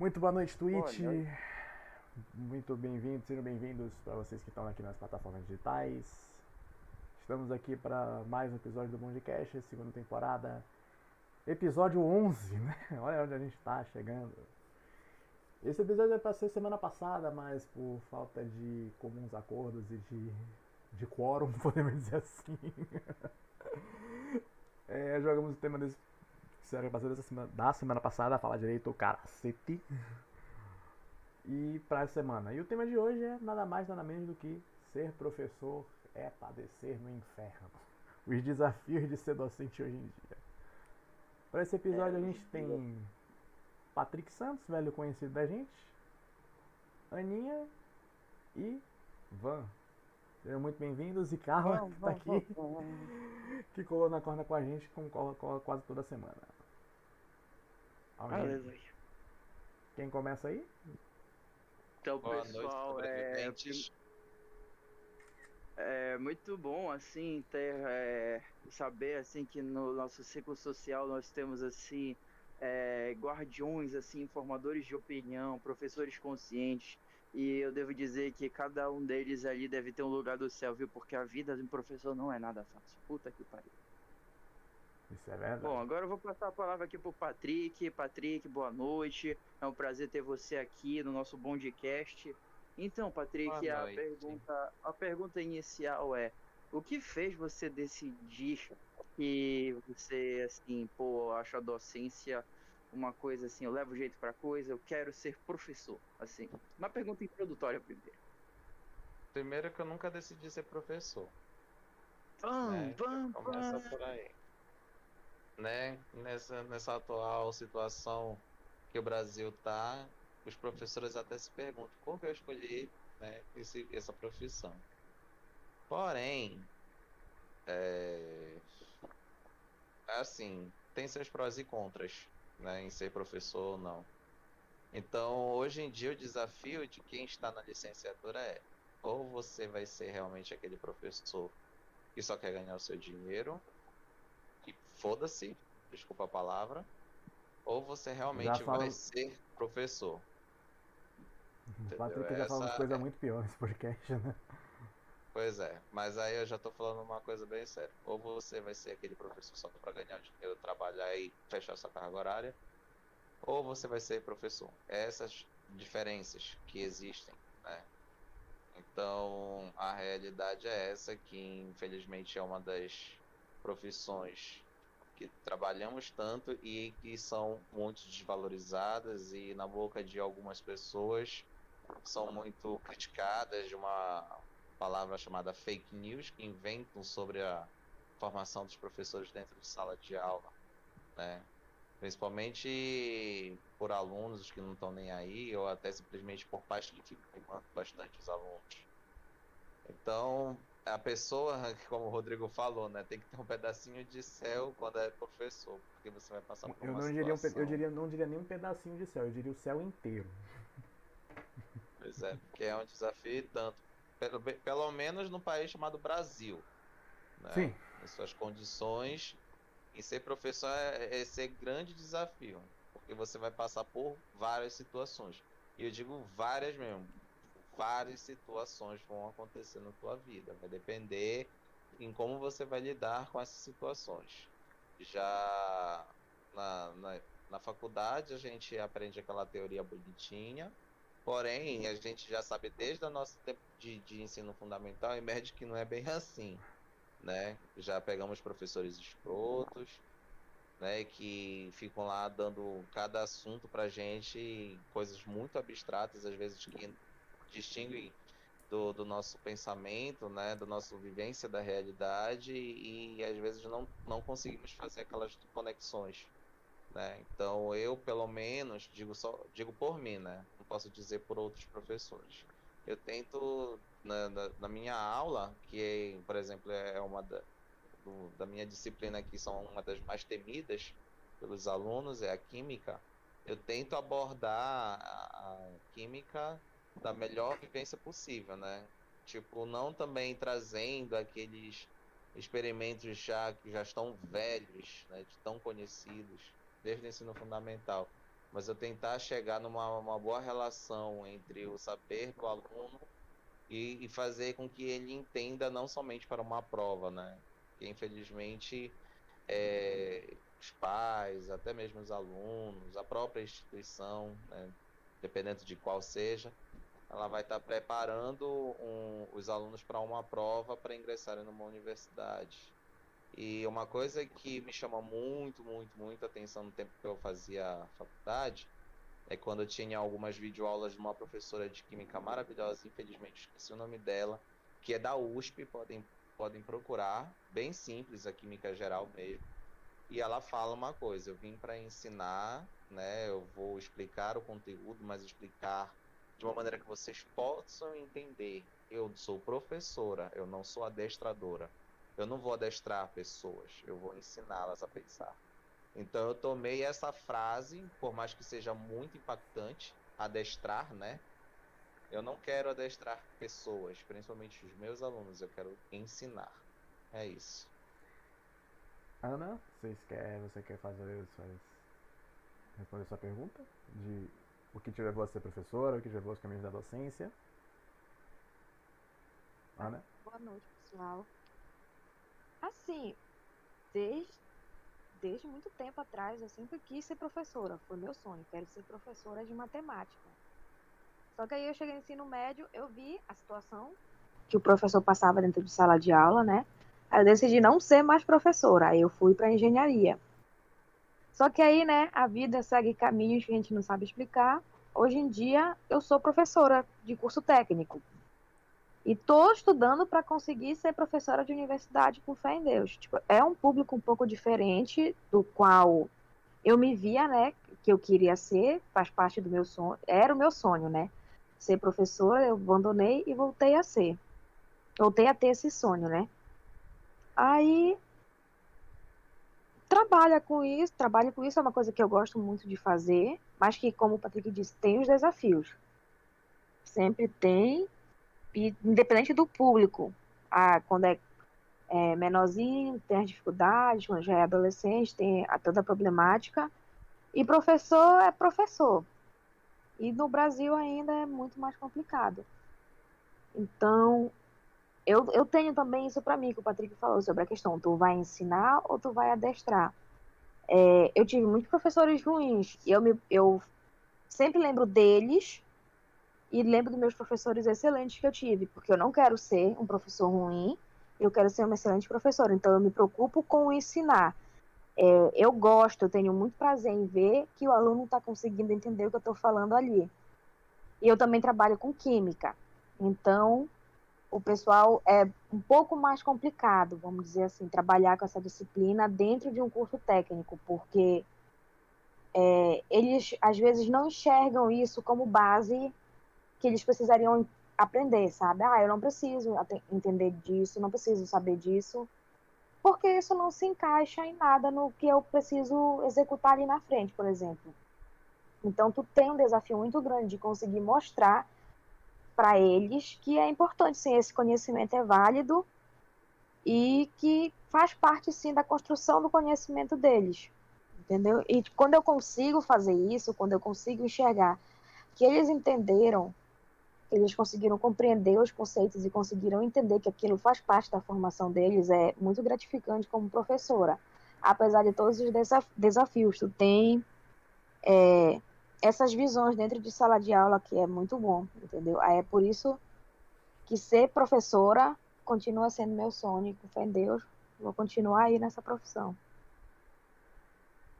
Muito boa noite, Twitch. Boa Muito bem-vindos, sejam bem-vindos para vocês que estão aqui nas plataformas digitais. Estamos aqui para mais um episódio do Bondcast, segunda temporada. Episódio 11, né? Olha onde a gente está chegando. Esse episódio é para ser semana passada, mas por falta de comuns acordos e de, de quórum, podemos dizer assim. é, jogamos o tema desse Será que dessa semana, da semana passada, falar direito cacete. E pra essa semana. E o tema de hoje é nada mais, nada menos do que ser professor é padecer no inferno. Os desafios de ser docente hoje em dia. Para esse episódio a gente tem Patrick Santos, velho conhecido da gente, Aninha e Van. Sejam muito bem-vindos e Carla, que tá aqui, que colou na corda com a gente, como cola, cola quase toda semana. Alguém? Beleza. Quem começa aí? Então, Boa pessoal, noite, é... é muito bom assim ter é, saber assim que no nosso ciclo social nós temos assim é, guardiões assim, formadores de opinião, professores conscientes e eu devo dizer que cada um deles ali deve ter um lugar do céu, viu? Porque a vida de um professor não é nada fácil. Puta que pariu. Isso é verdade. Bom, agora eu vou passar a palavra aqui pro Patrick. Patrick, boa noite. É um prazer ter você aqui no nosso Bondcast. Então, Patrick, a pergunta, a pergunta inicial é: o que fez você decidir que você, assim, pô, acha a docência uma coisa assim, eu levo jeito pra coisa, eu quero ser professor, assim. Uma pergunta introdutória primeiro. Primeiro que eu nunca decidi ser professor. Vamos, né? vamos, Começa por aí. Né? Nessa, nessa atual situação que o Brasil tá, os professores até se perguntam como eu escolhi né, esse, essa profissão. Porém, é, assim, tem seus prós e contras né, em ser professor ou não. Então, hoje em dia, o desafio de quem está na licenciatura é: ou você vai ser realmente aquele professor que só quer ganhar o seu dinheiro, foda-se, desculpa a palavra, ou você realmente vai ser professor. O Patrick já falou coisa é... muito pior nesse podcast, né? Pois é, mas aí eu já tô falando uma coisa bem séria. Ou você vai ser aquele professor só para ganhar dinheiro, trabalhar e fechar sua carga horária, ou você vai ser professor. Essas diferenças que existem, né? Então, a realidade é essa que infelizmente é uma das profissões que trabalhamos tanto e que são muito desvalorizadas e na boca de algumas pessoas são muito criticadas de uma palavra chamada fake news que inventam sobre a formação dos professores dentro de sala de aula, né? Principalmente por alunos que não estão nem aí, ou até simplesmente por pais que ficam bastante os alunos. Então, a pessoa, como o Rodrigo falou, né, tem que ter um pedacinho de céu quando é professor, porque você vai passar por eu uma não diria um, Eu diria, não diria nem um pedacinho de céu, eu diria o céu inteiro. Pois é, porque é um desafio tanto pelo, pelo menos no país chamado Brasil. Né? Sim. Em suas condições. E ser professor é, é esse grande desafio. Porque você vai passar por várias situações. E eu digo várias mesmo. Várias situações vão acontecer na tua vida. Vai depender em como você vai lidar com essas situações. Já na, na, na faculdade a gente aprende aquela teoria bonitinha Porém, a gente já sabe desde o nosso tempo de, de ensino fundamental e médio que não é bem assim, né? Já pegamos professores escrotos, né? Que ficam lá dando cada assunto pra gente, coisas muito abstratas, às vezes que distinguem do, do nosso pensamento, né? Da nossa vivência da realidade e, e às vezes não, não conseguimos fazer aquelas conexões né? Então eu, pelo menos, digo só, digo por mim, né? Não posso dizer por outros professores. Eu tento na, na, na minha aula, que por exemplo é uma da, do, da minha disciplina que são uma das mais temidas pelos alunos é a química. Eu tento abordar a, a química da melhor vivência possível, né? Tipo, não também trazendo aqueles experimentos já que já estão velhos, né, de tão conhecidos, desde o ensino fundamental. mas eu tentar chegar numa uma boa relação entre o saber do aluno e, e, fazer com que ele entenda não somente para uma prova, né? Que infelizmente é, os pais, até mesmo os alunos, a própria instituição, né? dependendo de qual seja, ela vai estar preparando um, os alunos para uma prova para ingressarem numa universidade. E uma coisa que me chama muito, muito, muito atenção no tempo que eu fazia faculdade é quando eu tinha algumas videoaulas de uma professora de química maravilhosa, infelizmente esqueci o nome dela, que é da USP, podem, podem procurar, bem simples a química geral mesmo. E ela fala uma coisa, eu vim para ensinar, né? Eu vou explicar o conteúdo, mas explicar de uma maneira que vocês possam entender. Eu sou professora, eu não sou adestradora. Eu não vou adestrar pessoas, eu vou ensiná-las a pensar. Então eu tomei essa frase, por mais que seja muito impactante, adestrar, né? Eu não quero adestrar pessoas, principalmente os meus alunos, eu quero ensinar. É isso. Ana, você quer, você quer fazer suas, responder sua pergunta de o que te levou a ser professora, o que te levou aos caminhos da docência? Ana? Boa noite, pessoal. Assim, desde, desde muito tempo atrás, eu sempre quis ser professora. Foi meu sonho. Quero ser professora de matemática. Só que aí eu cheguei no ensino médio, eu vi a situação que o professor passava dentro de sala de aula, né? Aí eu decidi não ser mais professora. Aí eu fui para engenharia. Só que aí, né, a vida segue caminhos que a gente não sabe explicar. Hoje em dia, eu sou professora de curso técnico. E tô estudando para conseguir ser professora de universidade com fé em Deus. Tipo, é um público um pouco diferente do qual eu me via, né, que eu queria ser, faz parte do meu sonho, era o meu sonho, né? Ser professora, eu abandonei e voltei a ser. Voltei a ter esse sonho, né? Aí trabalha com isso, trabalho com isso é uma coisa que eu gosto muito de fazer, mas que, como o Patrick disse, tem os desafios. Sempre tem, e independente do público, ah, quando é, é menorzinho, tem as dificuldades, quando já é adolescente, tem a, toda a problemática. E professor é professor. E no Brasil ainda é muito mais complicado. Então, eu, eu tenho também isso para mim, que o Patrick falou sobre a questão: tu vai ensinar ou tu vai adestrar? É, eu tive muitos professores ruins e eu, me, eu sempre lembro deles e lembro dos meus professores excelentes que eu tive, porque eu não quero ser um professor ruim, eu quero ser uma excelente professora, então eu me preocupo com ensinar. É, eu gosto, eu tenho muito prazer em ver que o aluno está conseguindo entender o que eu estou falando ali. E eu também trabalho com química, então o pessoal é um pouco mais complicado, vamos dizer assim, trabalhar com essa disciplina dentro de um curso técnico, porque é, eles às vezes não enxergam isso como base que eles precisariam aprender, sabe? Ah, eu não preciso entender disso, não preciso saber disso, porque isso não se encaixa em nada no que eu preciso executar ali na frente, por exemplo. Então, tu tem um desafio muito grande de conseguir mostrar para eles que é importante, sim, esse conhecimento é válido e que faz parte, sim, da construção do conhecimento deles, entendeu? E quando eu consigo fazer isso, quando eu consigo enxergar que eles entenderam eles conseguiram compreender os conceitos e conseguiram entender que aquilo faz parte da formação deles, é muito gratificante como professora. Apesar de todos os desafios, tu tem é, essas visões dentro de sala de aula que é muito bom, entendeu? É por isso que ser professora continua sendo meu sonho, com fé em Deus, vou continuar aí nessa profissão.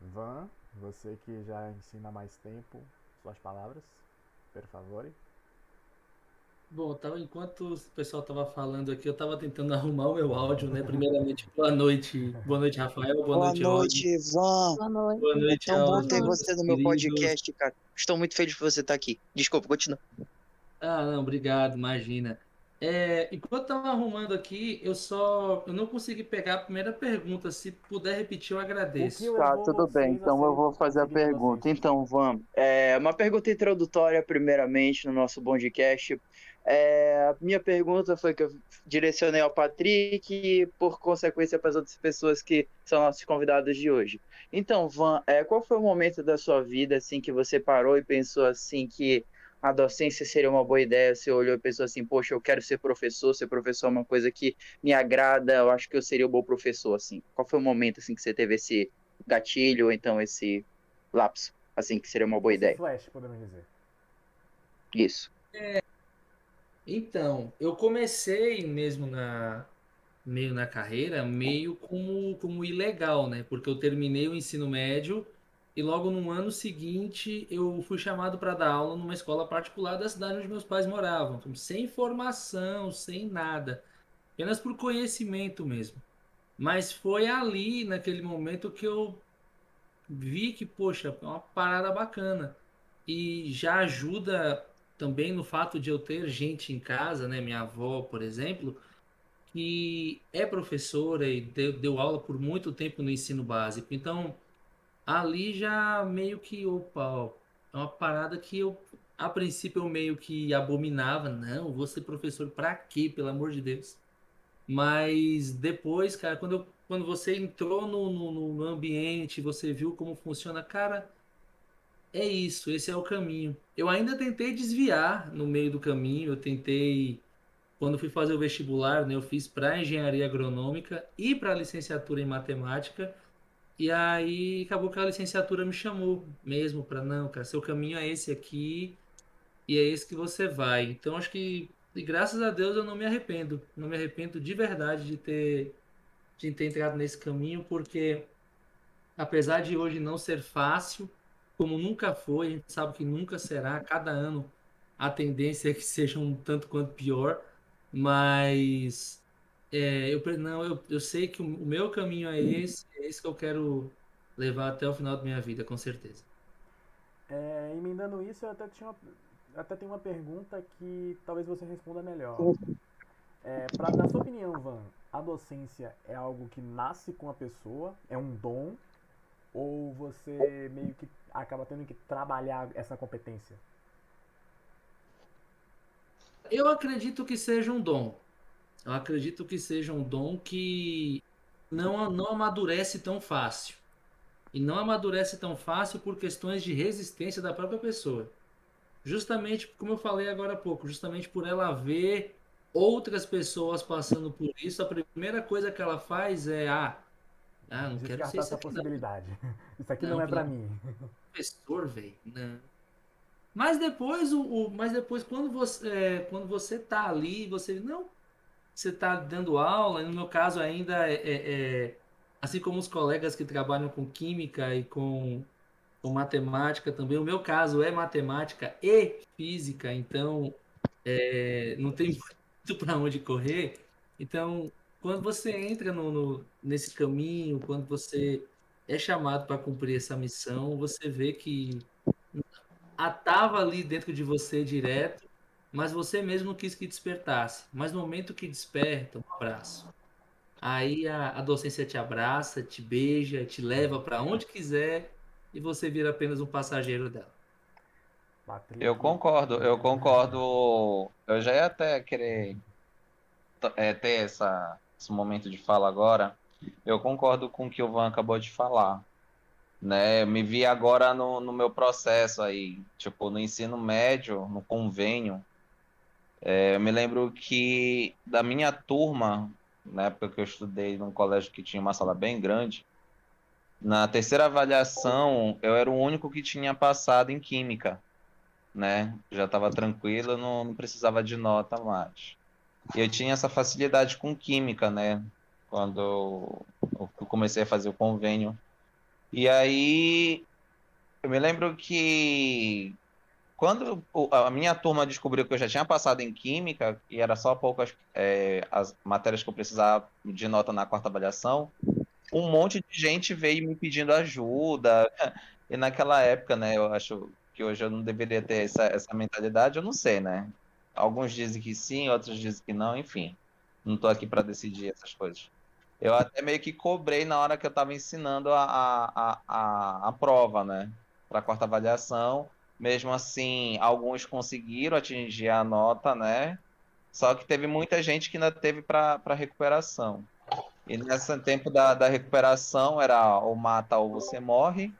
Van, você que já ensina mais tempo, suas palavras, por favor. Bom, tava, enquanto o pessoal estava falando aqui, eu estava tentando arrumar o meu áudio, né? Primeiramente, boa noite. Boa noite, Rafael. Boa, boa noite, noite Ivan. Boa noite. Boa noite, É tão bom ter você no meu podcast, cara. Estou muito feliz por você estar aqui. Desculpa, continua. Ah, não, obrigado, imagina. É, enquanto estava arrumando aqui, eu só eu não consegui pegar a primeira pergunta. Se puder repetir, eu agradeço. Tá, tudo bem. Então eu vou fazer a pergunta. Então, vamos. É, uma pergunta introdutória, primeiramente, no nosso podcast. É, minha pergunta foi que eu direcionei ao Patrick e, por consequência, para as outras pessoas que são nossos convidados de hoje. Então, Van, é, qual foi o momento da sua vida assim que você parou e pensou assim que a docência seria uma boa ideia? Você olhou e pensou assim, poxa, eu quero ser professor, ser professor é uma coisa que me agrada, eu acho que eu seria um bom professor, assim. Qual foi o momento assim que você teve esse gatilho ou então esse lapso, assim, que seria uma boa ideia? Flash, podemos dizer. Isso. É, então, eu comecei mesmo na meio na carreira, meio como, como ilegal, né? Porque eu terminei o ensino médio e logo no ano seguinte eu fui chamado para dar aula numa escola particular da cidade onde meus pais moravam, então, sem formação, sem nada, apenas por conhecimento mesmo. Mas foi ali, naquele momento, que eu vi que, poxa, é uma parada bacana. E já ajuda também no fato de eu ter gente em casa, né? Minha avó, por exemplo, que é professora e deu, deu aula por muito tempo no ensino básico. Então, ali já meio que, opa, ó, é uma parada que eu, a princípio, eu meio que abominava. Não, vou ser professor para quê, pelo amor de Deus? Mas depois, cara, quando, eu, quando você entrou no, no, no ambiente, você viu como funciona, cara, é isso, esse é o caminho. Eu ainda tentei desviar no meio do caminho, eu tentei quando fui fazer o vestibular, né, eu fiz para engenharia agronômica e para licenciatura em matemática. E aí acabou que a licenciatura me chamou mesmo para não, cara, seu caminho é esse aqui e é esse que você vai. Então acho que e graças a Deus eu não me arrependo, não me arrependo de verdade de ter de ter entrado nesse caminho, porque apesar de hoje não ser fácil, como nunca foi, a gente sabe que nunca será, cada ano a tendência é que seja um tanto quanto pior, mas é, eu, não, eu, eu sei que o, meu caminho é esse, é esse que eu quero levar até o final da minha vida, com certeza. É, emendando isso, eu até, tinha até tenho uma pergunta que talvez você responda melhor. É, pra, na sua opinião, Van, a docência é algo que nasce com a pessoa, é um dom, ou você meio que acaba tendo que trabalhar essa competência? Eu acredito que seja um dom. Eu acredito que seja um dom que não, não amadurece tão fácil. E não amadurece tão fácil por questões de resistência da própria pessoa. Justamente, como eu falei agora há pouco, justamente por ela ver outras pessoas passando por isso, a primeira coisa que ela faz é: ah, ah não quero ser essa possibilidade. Não. Isso aqui não, não é para mim. Professor, velho, não. Mas depois, o, o, mas depois quando você, é, quando você tá ali, você não, você tá dando aula. No meu caso ainda é, é, é, assim como os colegas que trabalham com química e com, com matemática também. O meu caso é matemática e física, então é, não tem muito para onde correr. Então, quando você entra no, no, nesse caminho, quando você é chamado para cumprir essa missão, você vê que atava ali dentro de você direto, mas você mesmo não quis que despertasse. Mas no momento que desperta, um abraço. Aí a, a docência te abraça, te beija, te leva para onde quiser e você vira apenas um passageiro dela. Eu concordo, eu concordo. Eu já ia até querer é, ter essa, esse momento de fala agora. Eu concordo com o que o Van acabou de falar né? Me vi agora no, no meu processo aí, tipo, no ensino médio, no convênio. É, eu me lembro que da minha turma, na época que eu estudei num colégio que tinha uma sala bem grande, na terceira avaliação eu era o único que tinha passado em química, né? Já estava tranquilo, não, não precisava de nota mais. E eu tinha essa facilidade com química, né? Quando eu comecei a fazer o convênio e aí, eu me lembro que quando a minha turma descobriu que eu já tinha passado em Química, e era só poucas é, as matérias que eu precisava de nota na quarta avaliação, um monte de gente veio me pedindo ajuda. E naquela época, né, eu acho que hoje eu não deveria ter essa, essa mentalidade, eu não sei, né? Alguns dizem que sim, outros dizem que não, enfim. Não estou aqui para decidir essas coisas. Eu até meio que cobrei na hora que eu estava ensinando a, a, a, a prova, né? Para a quarta avaliação. Mesmo assim, alguns conseguiram atingir a nota, né? Só que teve muita gente que ainda teve para recuperação. E nesse tempo da, da recuperação era ou mata ou você morre.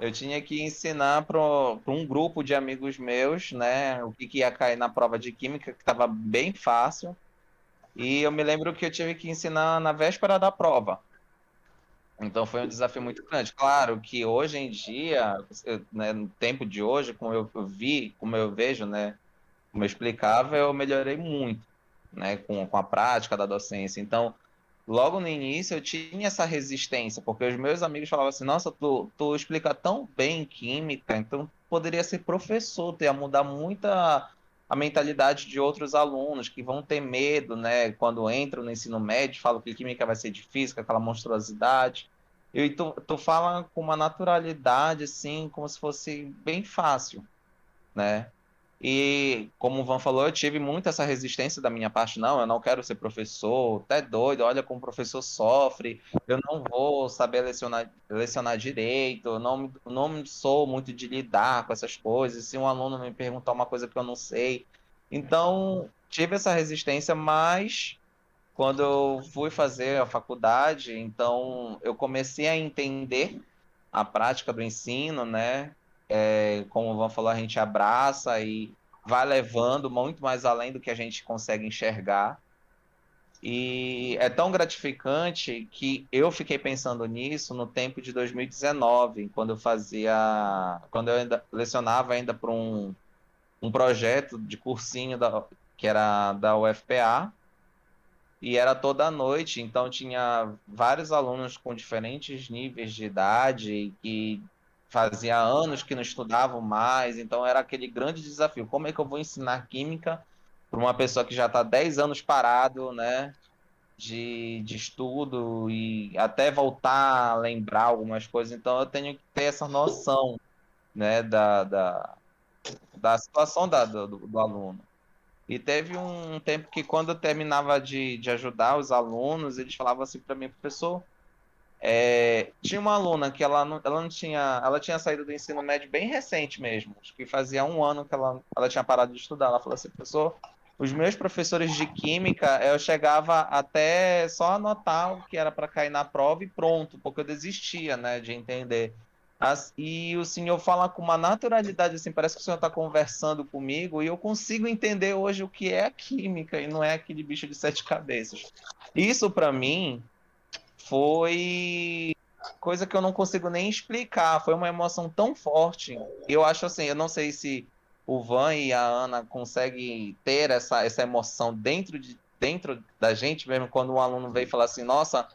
Eu tinha que ensinar para um grupo de amigos meus, né, o que, que ia cair na prova de química, que estava bem fácil. E eu me lembro que eu tive que ensinar na véspera da prova. Então foi um desafio muito grande. Claro que hoje em dia, né, no tempo de hoje, como eu vi, como eu vejo, né, como eu explicava, eu melhorei muito, né, com, com a prática da docência. Então, logo no início eu tinha essa resistência, porque os meus amigos falavam assim, nossa, tu, tu explica tão bem química, então poderia ser professor, ter a mudar muita a mentalidade de outros alunos que vão ter medo, né, quando entram no ensino médio, falam que química vai ser difícil, aquela monstruosidade. E tu, tu fala com uma naturalidade, assim, como se fosse bem fácil, né? E como o Van falou, eu tive muito essa resistência da minha parte. Não, eu não quero ser professor, até doido, olha como o professor sofre, eu não vou saber lecionar, lecionar direito, não, não sou muito de lidar com essas coisas. Se um aluno me perguntar uma coisa que eu não sei. Então, tive essa resistência, mas quando eu fui fazer a faculdade, então eu comecei a entender a prática do ensino, né? É, como o Van falou, a gente abraça e vai levando muito mais além do que a gente consegue enxergar. E é tão gratificante que eu fiquei pensando nisso no tempo de 2019, quando eu fazia, quando eu ainda lecionava ainda para um, um projeto de cursinho da, que era da UFPA, e era toda noite, então tinha vários alunos com diferentes níveis de idade que fazia anos que não estudavam mais, então era aquele grande desafio. Como é que eu vou ensinar química para uma pessoa que já está 10 anos parado, né? De, de estudo e até voltar a lembrar algumas coisas. Então eu tenho que ter essa noção né, da, da, da situação da, do, do aluno. E teve um tempo que, quando eu terminava de, de ajudar os alunos, eles falavam assim para mim, professor, é, tinha uma aluna que ela não, ela não tinha, ela tinha saído do ensino médio bem recente mesmo, acho que fazia um ano que ela, ela tinha parado de estudar. Ela falou assim, professor, os meus professores de química, eu chegava até só anotar o que era para cair na prova e pronto, porque eu desistia, né, de entender. As, e o senhor fala com uma naturalidade, assim, parece que o senhor está conversando comigo e eu consigo entender hoje o que é a química e não é aquele bicho de sete cabeças. Isso, para mim, foi coisa que eu não consigo nem explicar. Foi uma emoção tão forte. Eu acho assim, eu não sei se o Van e a Ana conseguem ter essa, essa emoção dentro, de, dentro da gente mesmo, quando um aluno veio falar assim, nossa,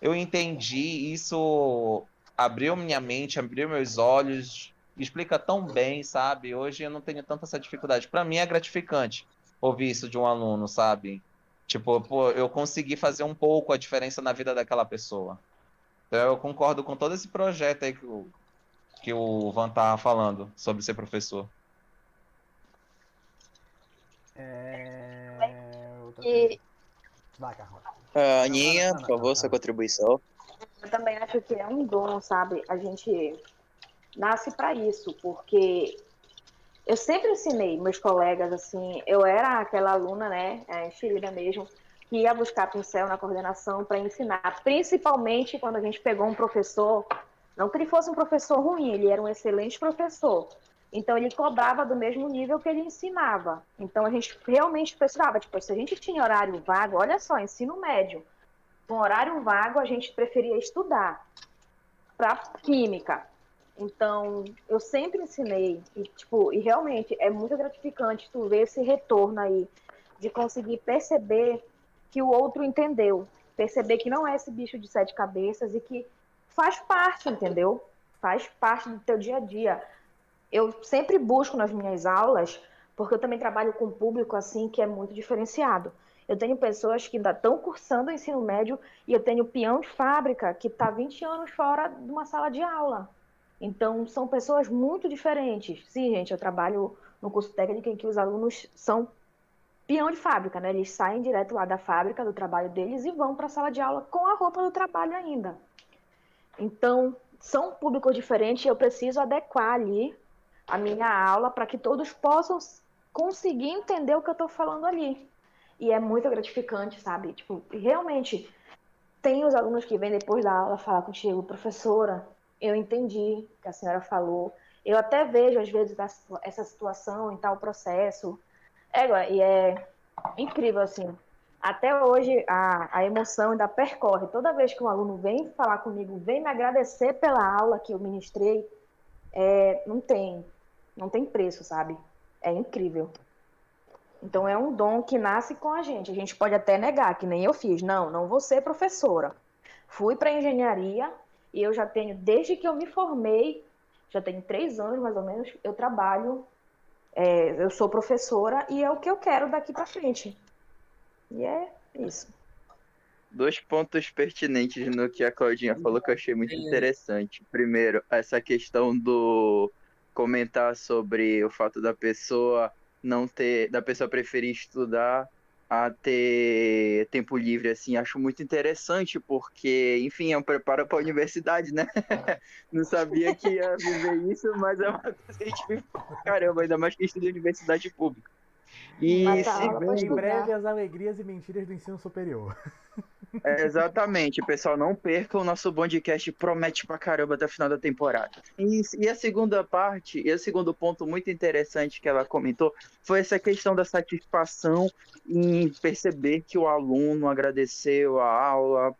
eu entendi, isso abriu minha mente, abriu meus olhos, explica tão bem, sabe? Hoje eu não tenho tanta essa dificuldade. Para mim é gratificante ouvir isso de um aluno, sabe? Tipo, pô, eu consegui fazer um pouco a diferença na vida daquela pessoa. Então eu concordo com todo esse projeto aí que o, que o Van tá falando sobre ser professor. É... E... Vai, Carol. Uh, Aninha, por favor, sua contribuição. Eu também acho que é um dom, sabe? A gente nasce para isso, porque eu sempre ensinei meus colegas, assim, eu era aquela aluna, né, é, enxerida mesmo, que ia buscar pincel na coordenação para ensinar, principalmente quando a gente pegou um professor, não que ele fosse um professor ruim, ele era um excelente professor, então ele cobrava do mesmo nível que ele ensinava. Então a gente realmente precisava, tipo, se a gente tinha horário vago, olha só, ensino médio, com horário vago a gente preferia estudar para química. Então, eu sempre ensinei, e, tipo, e realmente é muito gratificante tu ver esse retorno aí, de conseguir perceber que o outro entendeu, perceber que não é esse bicho de sete cabeças e que faz parte, entendeu? Faz parte do teu dia a dia. Eu sempre busco nas minhas aulas, porque eu também trabalho com público assim que é muito diferenciado. Eu tenho pessoas que ainda estão cursando o ensino médio e eu tenho peão de fábrica que está 20 anos fora de uma sala de aula. Então, são pessoas muito diferentes. Sim, gente, eu trabalho no curso técnico em que os alunos são peão de fábrica, né? Eles saem direto lá da fábrica, do trabalho deles, e vão para a sala de aula com a roupa do trabalho ainda. Então, são públicos diferentes e eu preciso adequar ali a minha aula para que todos possam conseguir entender o que eu estou falando ali. E é muito gratificante, sabe? Tipo, realmente, tem os alunos que vêm depois da aula falar contigo, professora, eu entendi o que a senhora falou. Eu até vejo, às vezes, essa situação em tal processo. É, e é incrível, assim. Até hoje, a, a emoção ainda percorre. Toda vez que um aluno vem falar comigo, vem me agradecer pela aula que eu ministrei, é, não tem, não tem preço, sabe? É incrível. Então é um dom que nasce com a gente. A gente pode até negar, que nem eu fiz. Não, não vou ser professora. Fui para engenharia e eu já tenho, desde que eu me formei, já tenho três anos mais ou menos, eu trabalho, é, eu sou professora e é o que eu quero daqui para frente. E é isso. Dois pontos pertinentes no que a Claudinha falou que eu achei muito interessante. Primeiro, essa questão do comentar sobre o fato da pessoa não ter, da pessoa preferir estudar a ter tempo livre, assim, acho muito interessante, porque, enfim, é um preparo para a universidade, né? Não sabia que ia viver isso, mas é uma coisa que a gente vive caramba, ainda mais que estuda em universidade pública. E se... em breve as alegrias e mentiras do ensino superior. É, exatamente, pessoal, não perca o nosso Bondcast promete pra caramba até o final da temporada. E, e, a segunda parte, e o segundo ponto muito interessante que ela comentou, foi essa questão da satisfação em perceber que o aluno agradeceu a aula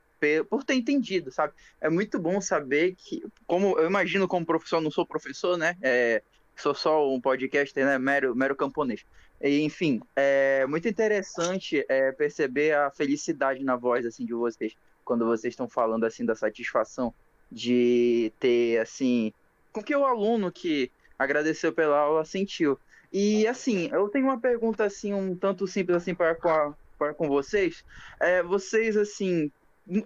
por ter entendido, sabe? É muito bom saber que, como eu imagino como professor, não sou professor, né? É, sou só um podcaster, né? Mero, mero camponês. Enfim, é muito interessante é, perceber a felicidade na voz assim de vocês quando vocês estão falando assim da satisfação de ter assim com que o aluno que agradeceu pela aula sentiu. E assim, eu tenho uma pergunta assim um tanto simples assim para com, para com vocês. É, vocês assim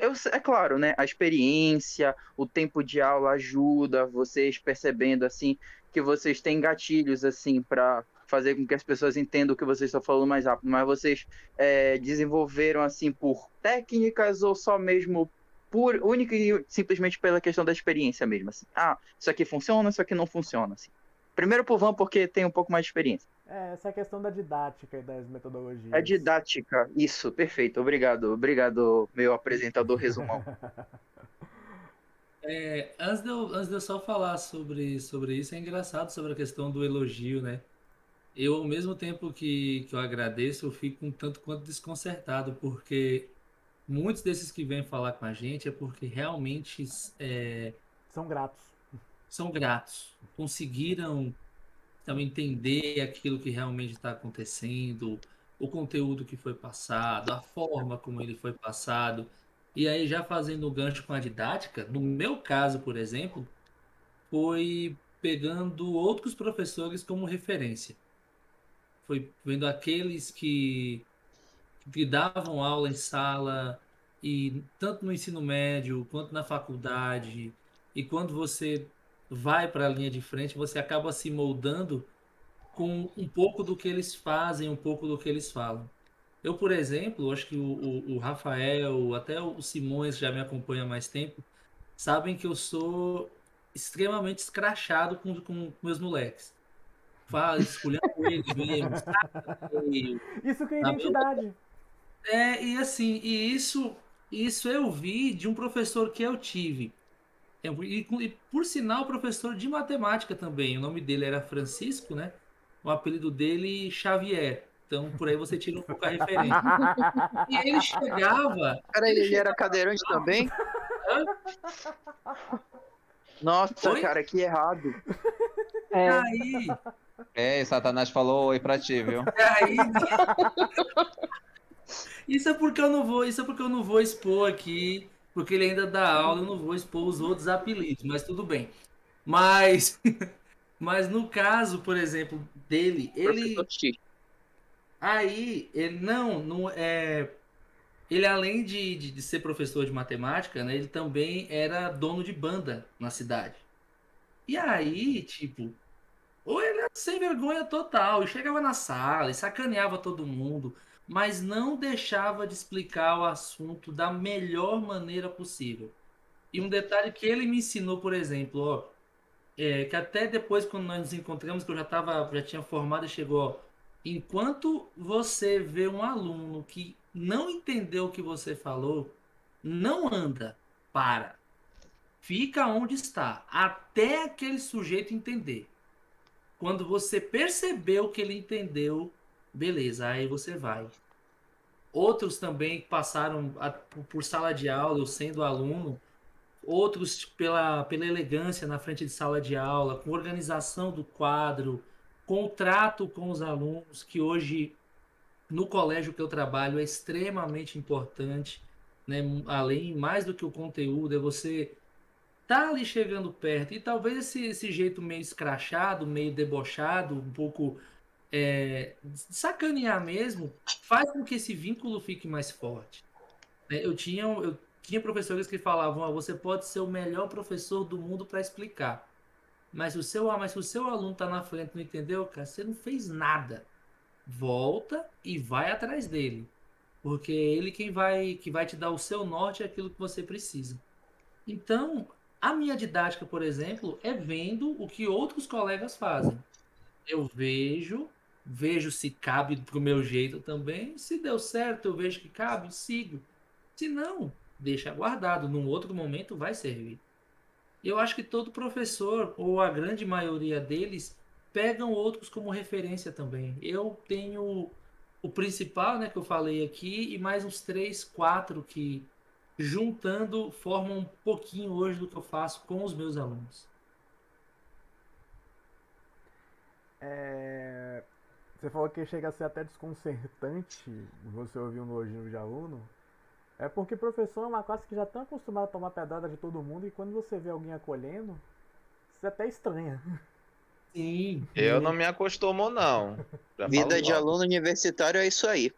eu, é claro, né? A experiência, o tempo de aula ajuda vocês percebendo assim que vocês têm gatilhos assim para fazer com que as pessoas entendam o que vocês estão falando mais rápido, mas vocês é, desenvolveram assim por técnicas ou só mesmo por única e simplesmente pela questão da experiência mesmo, assim. Ah, isso aqui funciona, isso aqui não funciona, assim. Primeiro por Van porque tem um pouco mais de experiência. É, essa questão da didática e das metodologias. A didática, isso, perfeito. Obrigado, obrigado, meu apresentador resumão. É, antes, de eu, antes de eu só falar sobre, sobre isso, é engraçado sobre a questão do elogio, né? Eu, ao mesmo tempo que, que eu agradeço, eu fico um tanto quanto desconcertado, porque muitos desses que vêm falar com a gente é porque realmente é, são gratos. São gratos. Conseguiram então, entender aquilo que realmente está acontecendo, o conteúdo que foi passado, a forma como ele foi passado. E aí, já fazendo o gancho com a didática, no meu caso, por exemplo, foi pegando outros professores como referência foi vendo aqueles que, que davam aula em sala, e tanto no ensino médio quanto na faculdade, e quando você vai para a linha de frente, você acaba se moldando com um pouco do que eles fazem, um pouco do que eles falam. Eu, por exemplo, acho que o, o, o Rafael, até o Simões já me acompanha há mais tempo, sabem que eu sou extremamente escrachado com, com meus moleques fala, escolhendo. Isso que é identidade. É, e assim, e isso, isso eu vi de um professor que eu tive. E, e, por sinal, professor de matemática também. O nome dele era Francisco, né? O apelido dele, Xavier. Então, por aí você tira um pouco a referência. e ele chegava. Peraí, ele, ele era cadeirante também? Nossa, Oi? cara, que errado. É. Aí, é, Satanás falou oi pra ti, viu? Aí, isso é porque eu não vou, isso é porque eu não vou expor aqui, porque ele ainda dá aula, eu não vou expor os outros apelidos, mas tudo bem. Mas, mas no caso, por exemplo, dele, ele aí ele não, não é, ele além de, de, de ser professor de matemática, né, ele também era dono de banda na cidade. E aí, tipo, ou ele sem vergonha total, e chegava na sala e sacaneava todo mundo, mas não deixava de explicar o assunto da melhor maneira possível. E um detalhe que ele me ensinou, por exemplo, ó, é, que até depois, quando nós nos encontramos, que eu já tava, já tinha formado chegou, enquanto você vê um aluno que não entendeu o que você falou, não anda, para. Fica onde está, até aquele sujeito entender. Quando você percebeu que ele entendeu, beleza, aí você vai. Outros também passaram a, por sala de aula, eu sendo aluno, outros pela, pela elegância na frente de sala de aula, com organização do quadro, contrato com os alunos, que hoje no colégio que eu trabalho é extremamente importante, né? além mais do que o conteúdo, é você tá ali chegando perto e talvez esse, esse jeito meio escrachado, meio debochado, um pouco é, sacanear mesmo, faz com que esse vínculo fique mais forte. Né? Eu tinha, eu tinha professores que falavam: oh, você pode ser o melhor professor do mundo para explicar. Mas o seu, mas se o seu aluno está na frente não entendeu, cara, você não fez nada. Volta e vai atrás dele. Porque é ele quem vai, que vai te dar o seu norte é aquilo que você precisa. Então, a minha didática, por exemplo, é vendo o que outros colegas fazem. Eu vejo, vejo se cabe pro meu jeito também. Se deu certo, eu vejo que cabe, sigo. Se não, deixa guardado, num outro momento vai servir. Eu acho que todo professor, ou a grande maioria deles, pegam outros como referência também. Eu tenho o principal, né, que eu falei aqui, e mais uns três, quatro que, juntando, formam um pouquinho hoje do que eu faço com os meus alunos. É... Você falou que chega a ser até desconcertante você ouvir um elogio de aluno. É porque professor é uma classe que já está acostumada a tomar pedrada de todo mundo e quando você vê alguém acolhendo, você até estranha. Sim. Eu não me acostumo, não. Já Vida de aluno universitário é isso aí.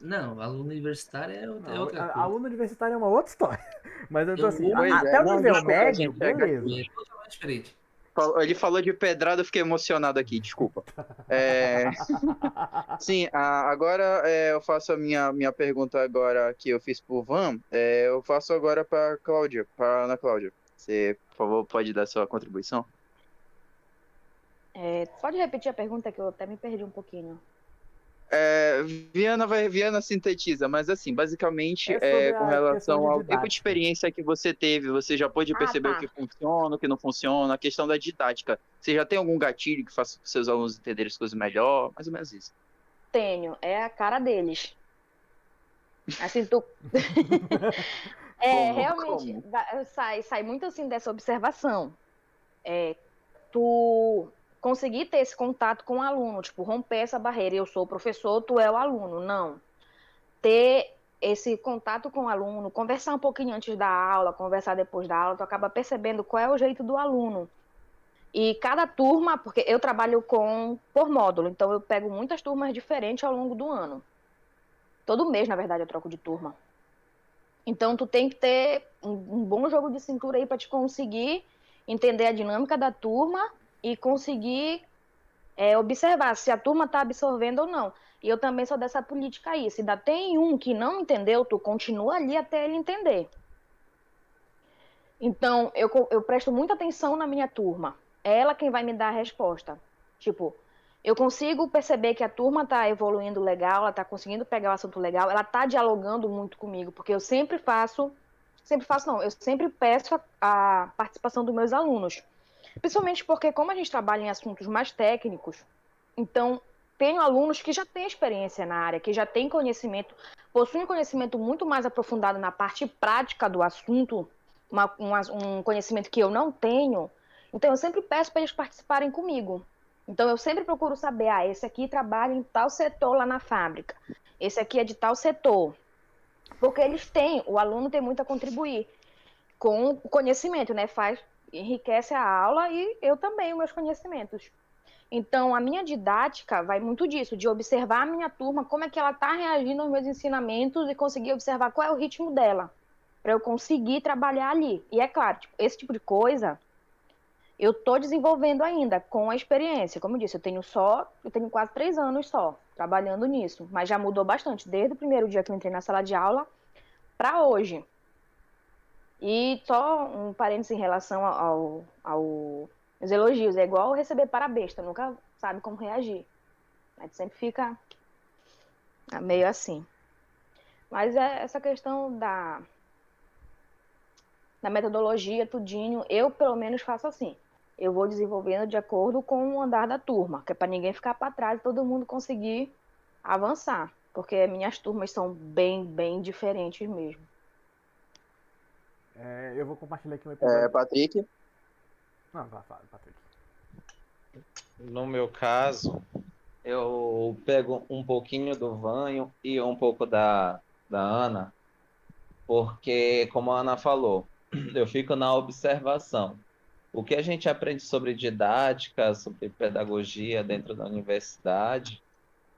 Não, aluno universitário é, outra, não, é outra coisa. Aluno universitário é uma outra história. Mas eu tô assim, a, até o nível médio, beleza. É totalmente diferente. Ele falou de pedrada, eu fiquei emocionado aqui, desculpa. É... Sim, agora é, eu faço a minha, minha pergunta agora que eu fiz pro Van. É, eu faço agora para Cláudia, para Ana Cláudia. Você, por favor, pode dar sua contribuição? É, pode repetir a pergunta que eu até me perdi um pouquinho. É, Viana vai Viana sintetiza, mas assim, basicamente é, é com relação ao tipo de experiência que você teve, você já pôde ah, perceber ah, tá. o que funciona, o que não funciona, a questão da didática. Você já tem algum gatilho que faça seus alunos entenderem as coisas melhor? Mais ou menos isso. Tenho, é a cara deles. Assim, tu. é, como, realmente, como? sai, sai muito assim dessa observação. É, tu conseguir ter esse contato com o aluno, tipo, romper essa barreira, eu sou o professor, tu é o aluno, não. Ter esse contato com o aluno, conversar um pouquinho antes da aula, conversar depois da aula, tu acaba percebendo qual é o jeito do aluno. E cada turma, porque eu trabalho com por módulo, então eu pego muitas turmas diferentes ao longo do ano. Todo mês, na verdade, eu troco de turma. Então tu tem que ter um, um bom jogo de cintura aí para te conseguir entender a dinâmica da turma e conseguir é, observar se a turma está absorvendo ou não. E eu também sou dessa política aí. Se ainda tem um que não entendeu, tu continua ali até ele entender. Então, eu, eu presto muita atenção na minha turma. É ela quem vai me dar a resposta. Tipo, eu consigo perceber que a turma está evoluindo legal, ela está conseguindo pegar o assunto legal, ela está dialogando muito comigo, porque eu sempre faço, sempre faço não, eu sempre peço a, a participação dos meus alunos. Principalmente porque, como a gente trabalha em assuntos mais técnicos, então tenho alunos que já têm experiência na área, que já têm conhecimento, possuem conhecimento muito mais aprofundado na parte prática do assunto, uma, um, um conhecimento que eu não tenho. Então eu sempre peço para eles participarem comigo. Então eu sempre procuro saber, ah, esse aqui trabalha em tal setor lá na fábrica, esse aqui é de tal setor. Porque eles têm, o aluno tem muito a contribuir com o conhecimento, né? Faz enriquece a aula e eu também, os meus conhecimentos. Então, a minha didática vai muito disso, de observar a minha turma, como é que ela está reagindo aos meus ensinamentos e conseguir observar qual é o ritmo dela, para eu conseguir trabalhar ali. E é claro, tipo, esse tipo de coisa eu estou desenvolvendo ainda com a experiência. Como eu disse, eu tenho só, eu tenho quase três anos só trabalhando nisso, mas já mudou bastante desde o primeiro dia que eu entrei na sala de aula para hoje. E só um parênteses em relação ao, ao, aos elogios. É igual receber para besta, nunca sabe como reagir. Gente sempre fica meio assim. Mas é essa questão da, da metodologia, tudinho, eu pelo menos faço assim. Eu vou desenvolvendo de acordo com o andar da turma, que é para ninguém ficar para trás e todo mundo conseguir avançar, porque minhas turmas são bem, bem diferentes mesmo. É, eu vou compartilhar aqui um episódio. É, Patrick? Não, vai, vai, Patrick. No meu caso, eu pego um pouquinho do Vanho e um pouco da, da Ana, porque, como a Ana falou, eu fico na observação. O que a gente aprende sobre didática, sobre pedagogia dentro da universidade,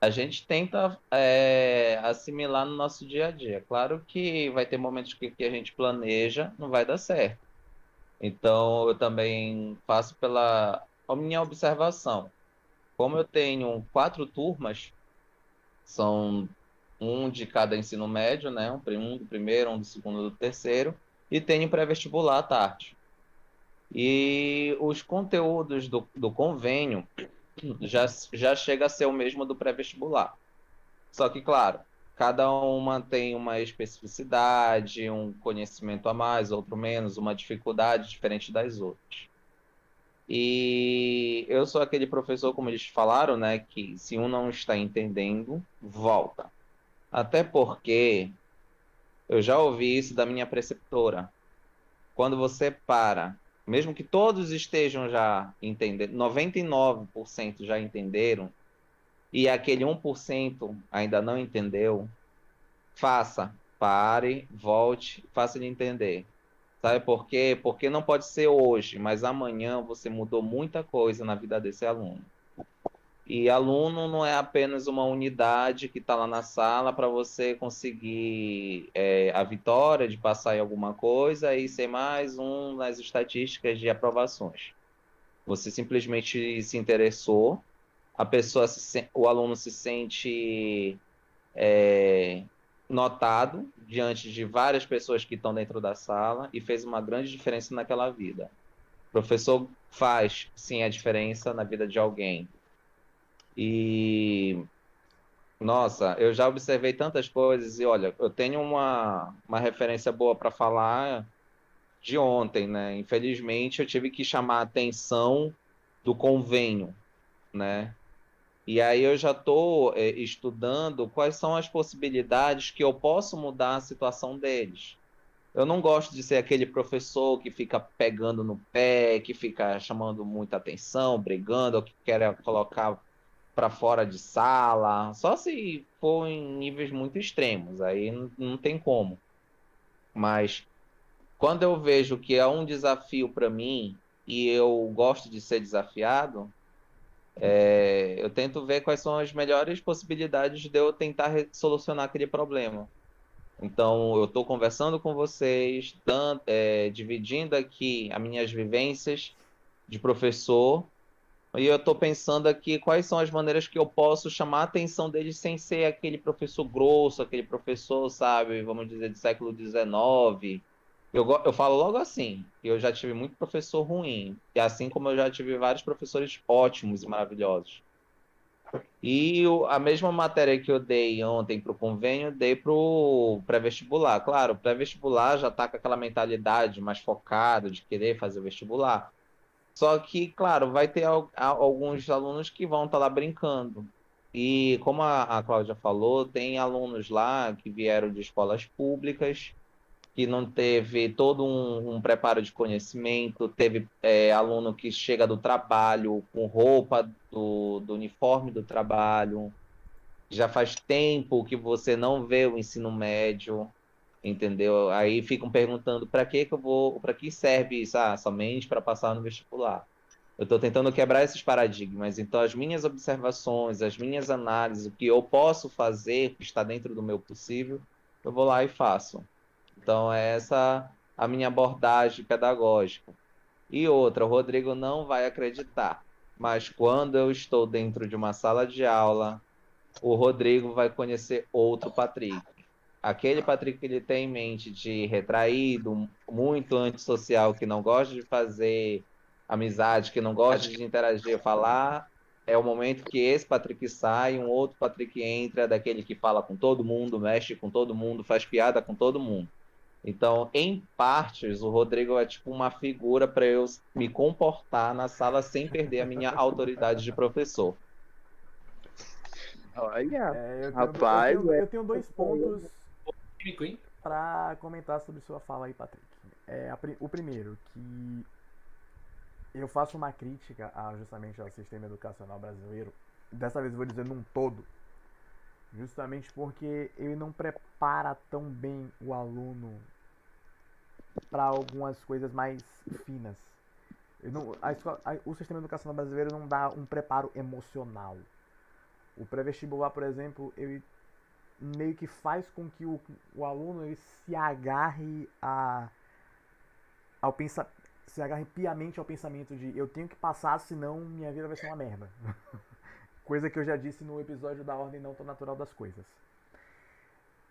a gente tenta é, assimilar no nosso dia a dia. Claro que vai ter momentos que, que a gente planeja, não vai dar certo. Então, eu também faço pela minha observação. Como eu tenho quatro turmas, são um de cada ensino médio, né? Um do primeiro, um do segundo, do terceiro, e tenho pré-vestibular à tarde. E os conteúdos do, do convênio já, já chega a ser o mesmo do pré-vestibular. Só que, claro, cada uma tem uma especificidade, um conhecimento a mais, outro menos, uma dificuldade diferente das outras. E eu sou aquele professor, como eles falaram, né, que se um não está entendendo, volta. Até porque eu já ouvi isso da minha preceptora. Quando você para mesmo que todos estejam já entendendo, 99% já entenderam, e aquele 1% ainda não entendeu, faça, pare, volte, faça ele entender. Sabe por quê? Porque não pode ser hoje, mas amanhã você mudou muita coisa na vida desse aluno. E aluno não é apenas uma unidade que está lá na sala para você conseguir é, a vitória de passar em alguma coisa e ser mais um nas estatísticas de aprovações. Você simplesmente se interessou, a pessoa, se, o aluno se sente é, notado diante de várias pessoas que estão dentro da sala e fez uma grande diferença naquela vida. O professor faz sim a diferença na vida de alguém e nossa, eu já observei tantas coisas e olha, eu tenho uma, uma referência boa para falar de ontem, né? Infelizmente, eu tive que chamar a atenção do convênio, né? E aí eu já estou é, estudando quais são as possibilidades que eu posso mudar a situação deles. Eu não gosto de ser aquele professor que fica pegando no pé, que fica chamando muita atenção, brigando, ou que quer colocar para fora de sala, só se for em níveis muito extremos, aí não, não tem como. Mas quando eu vejo que é um desafio para mim e eu gosto de ser desafiado, é, eu tento ver quais são as melhores possibilidades de eu tentar solucionar aquele problema. Então, eu estou conversando com vocês, dando, é, dividindo aqui as minhas vivências de professor e eu estou pensando aqui quais são as maneiras que eu posso chamar a atenção deles sem ser aquele professor grosso, aquele professor, sabe, vamos dizer, do século XIX. Eu, eu falo logo assim, eu já tive muito professor ruim, e assim como eu já tive vários professores ótimos e maravilhosos. E a mesma matéria que eu dei ontem para o convênio, dei para o pré-vestibular. Claro, o pré-vestibular já está com aquela mentalidade mais focada de querer fazer vestibular. Só que, claro, vai ter alguns alunos que vão estar tá lá brincando. E como a, a Cláudia falou, tem alunos lá que vieram de escolas públicas, que não teve todo um, um preparo de conhecimento, teve é, aluno que chega do trabalho com roupa do, do uniforme do trabalho. Já faz tempo que você não vê o ensino médio entendeu? Aí ficam perguntando para que que eu vou, para que serve isso? Ah, somente para passar no vestibular. Eu estou tentando quebrar esses paradigmas. Então, as minhas observações, as minhas análises, o que eu posso fazer, que está dentro do meu possível, eu vou lá e faço. Então, é essa a minha abordagem pedagógica. E outra, o Rodrigo não vai acreditar, mas quando eu estou dentro de uma sala de aula, o Rodrigo vai conhecer outro Patrick aquele Patrick que ele tem em mente de retraído, muito antissocial, que não gosta de fazer amizade, que não gosta de interagir, falar, é o momento que esse Patrick sai, um outro Patrick entra, daquele que fala com todo mundo, mexe com todo mundo, faz piada com todo mundo. Então, em partes, o Rodrigo é tipo uma figura para eu me comportar na sala sem perder a minha autoridade de professor. Olha, É, eu, tenho, Rapaz, eu, tenho, é. eu tenho dois pontos Químico, hein? para comentar sobre sua fala aí, Patrick. É, a o primeiro, que eu faço uma crítica a, justamente ao sistema educacional brasileiro. Dessa vez eu vou dizer num todo. Justamente porque ele não prepara tão bem o aluno para algumas coisas mais finas. Não- a escola- a- o sistema educacional brasileiro não dá um preparo emocional. O pré-vestibular, por exemplo, ele meio que faz com que o, o aluno ele se agarre a ao pensa, se agarre piamente ao pensamento de eu tenho que passar, senão minha vida vai ser uma merda. Coisa que eu já disse no episódio da ordem não tão natural das coisas.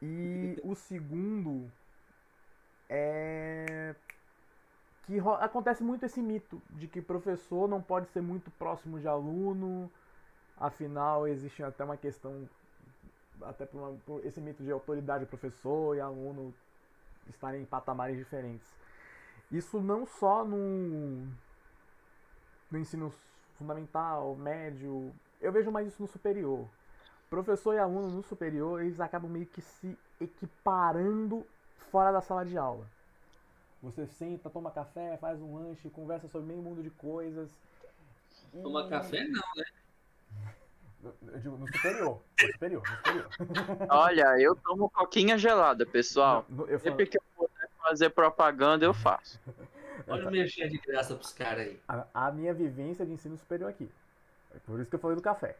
E o segundo é que acontece muito esse mito de que professor não pode ser muito próximo de aluno, afinal existe até uma questão até por, uma- por esse mito de autoridade professor e aluno estarem em patamares diferentes. Isso não só no, no ensino fundamental, médio, eu vejo mais isso no superior. Professor e aluno no superior, eles acabam meio que se equiparando fora da sala de aula. Você senta, toma café, faz um lanche, conversa sobre meio mundo de coisas. Tomar café não, né? Eu digo, no superior. No superior, no superior. olha, eu tomo coquinha gelada, pessoal. No- eu falo- Sempre que eu puder fazer propaganda, eu faço. Olha o merchan de graça pros caras aí. a, a minha vivência de ensino superior aqui. É por isso que eu falei do café.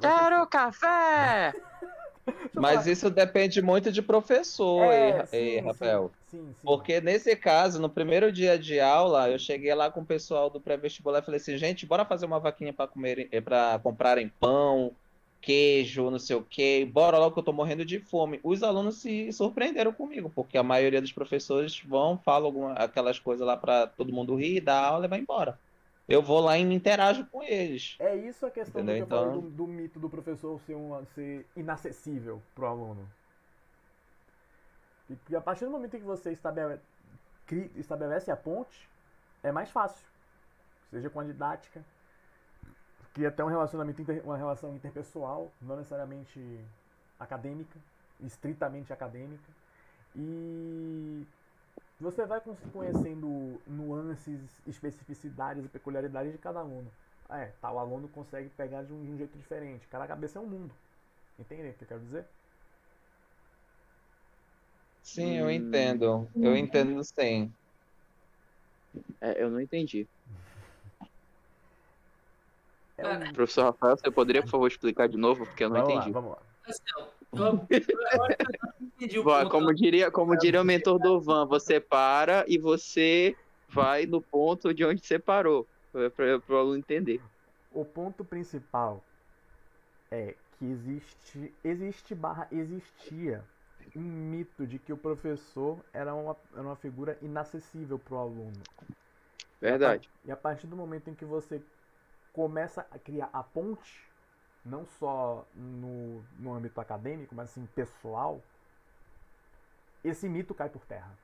Quero café! Mas isso depende muito de professor, É, e, sim, e, Rafael. Sim, sim. Porque nesse caso, no primeiro dia de aula, eu cheguei lá com o pessoal do pré-vestibular e falei assim, gente, bora fazer uma vaquinha para comer, para comprarem pão, queijo, não sei o quê. Bora logo que eu tô morrendo de fome. Os alunos se surpreenderam comigo, porque a maioria dos professores vão, falam alguma, aquelas coisas lá para todo mundo rir, dar aula e vai embora. Eu vou lá e me interajo com eles. É isso a questão do que Então- do, do mito do professor ser, uma, ser inacessível pro aluno. E, a partir do momento em que você estabelece a ponte, é mais fácil. Seja com a didática, cria até um relacionamento, uma relação interpessoal, não necessariamente acadêmica, estritamente acadêmica. E você vai conhecendo nuances, especificidades e peculiaridades de cada aluno. É, tal aluno consegue pegar de um, de um jeito diferente. Cada cabeça é um mundo. Entende o que eu quero dizer? Sim, eu Hum. entendo. Eu entendo sim. É, eu não entendi. É Cara, Professor Rafael, você poderia, por favor, explicar de novo? Porque eu não vamos entendi. lá, vamos lá. Ponto. Como diria, como diria o mentor do Van, você para e você vai no ponto de onde você parou. Para o aluno entender. O ponto principal é que existe, existe barra existia um mito de que o professor era uma, era uma figura inacessível para o aluno. Verdade. E a partir do momento em que você começa a criar a ponte, não só no, no âmbito acadêmico, mas assim pessoal, esse mito cai por terra.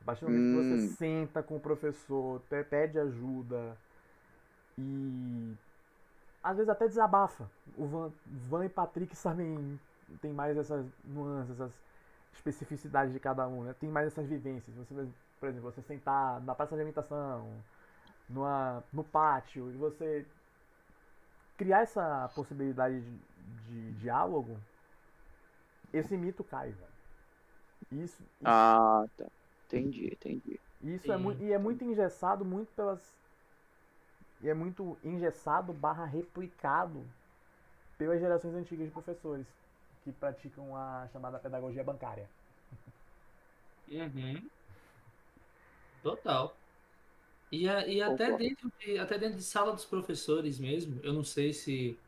A partir do momento que Hum. você senta com o professor, pe- pede ajuda e às vezes até desabafa. O Van, Van e Patrick sabem, tem mais essas nuances, essas especificidades de cada um, né? Tem mais essas vivências. Você, por exemplo, você sentar na praça de alimentação, numa, no pátio, e você criar essa possibilidade de, de diálogo, esse mito cai, velho. Isso, isso, Ah, tá. Entendi, entendi. isso é muito, e é muito engessado, muito pelas. E é muito engessado barra replicado pelas gerações antigas de professores que praticam a chamada pedagogia bancária. Uhum. Total. E, a- e até, dentro de, até dentro de sala dos professores mesmo, eu não sei se,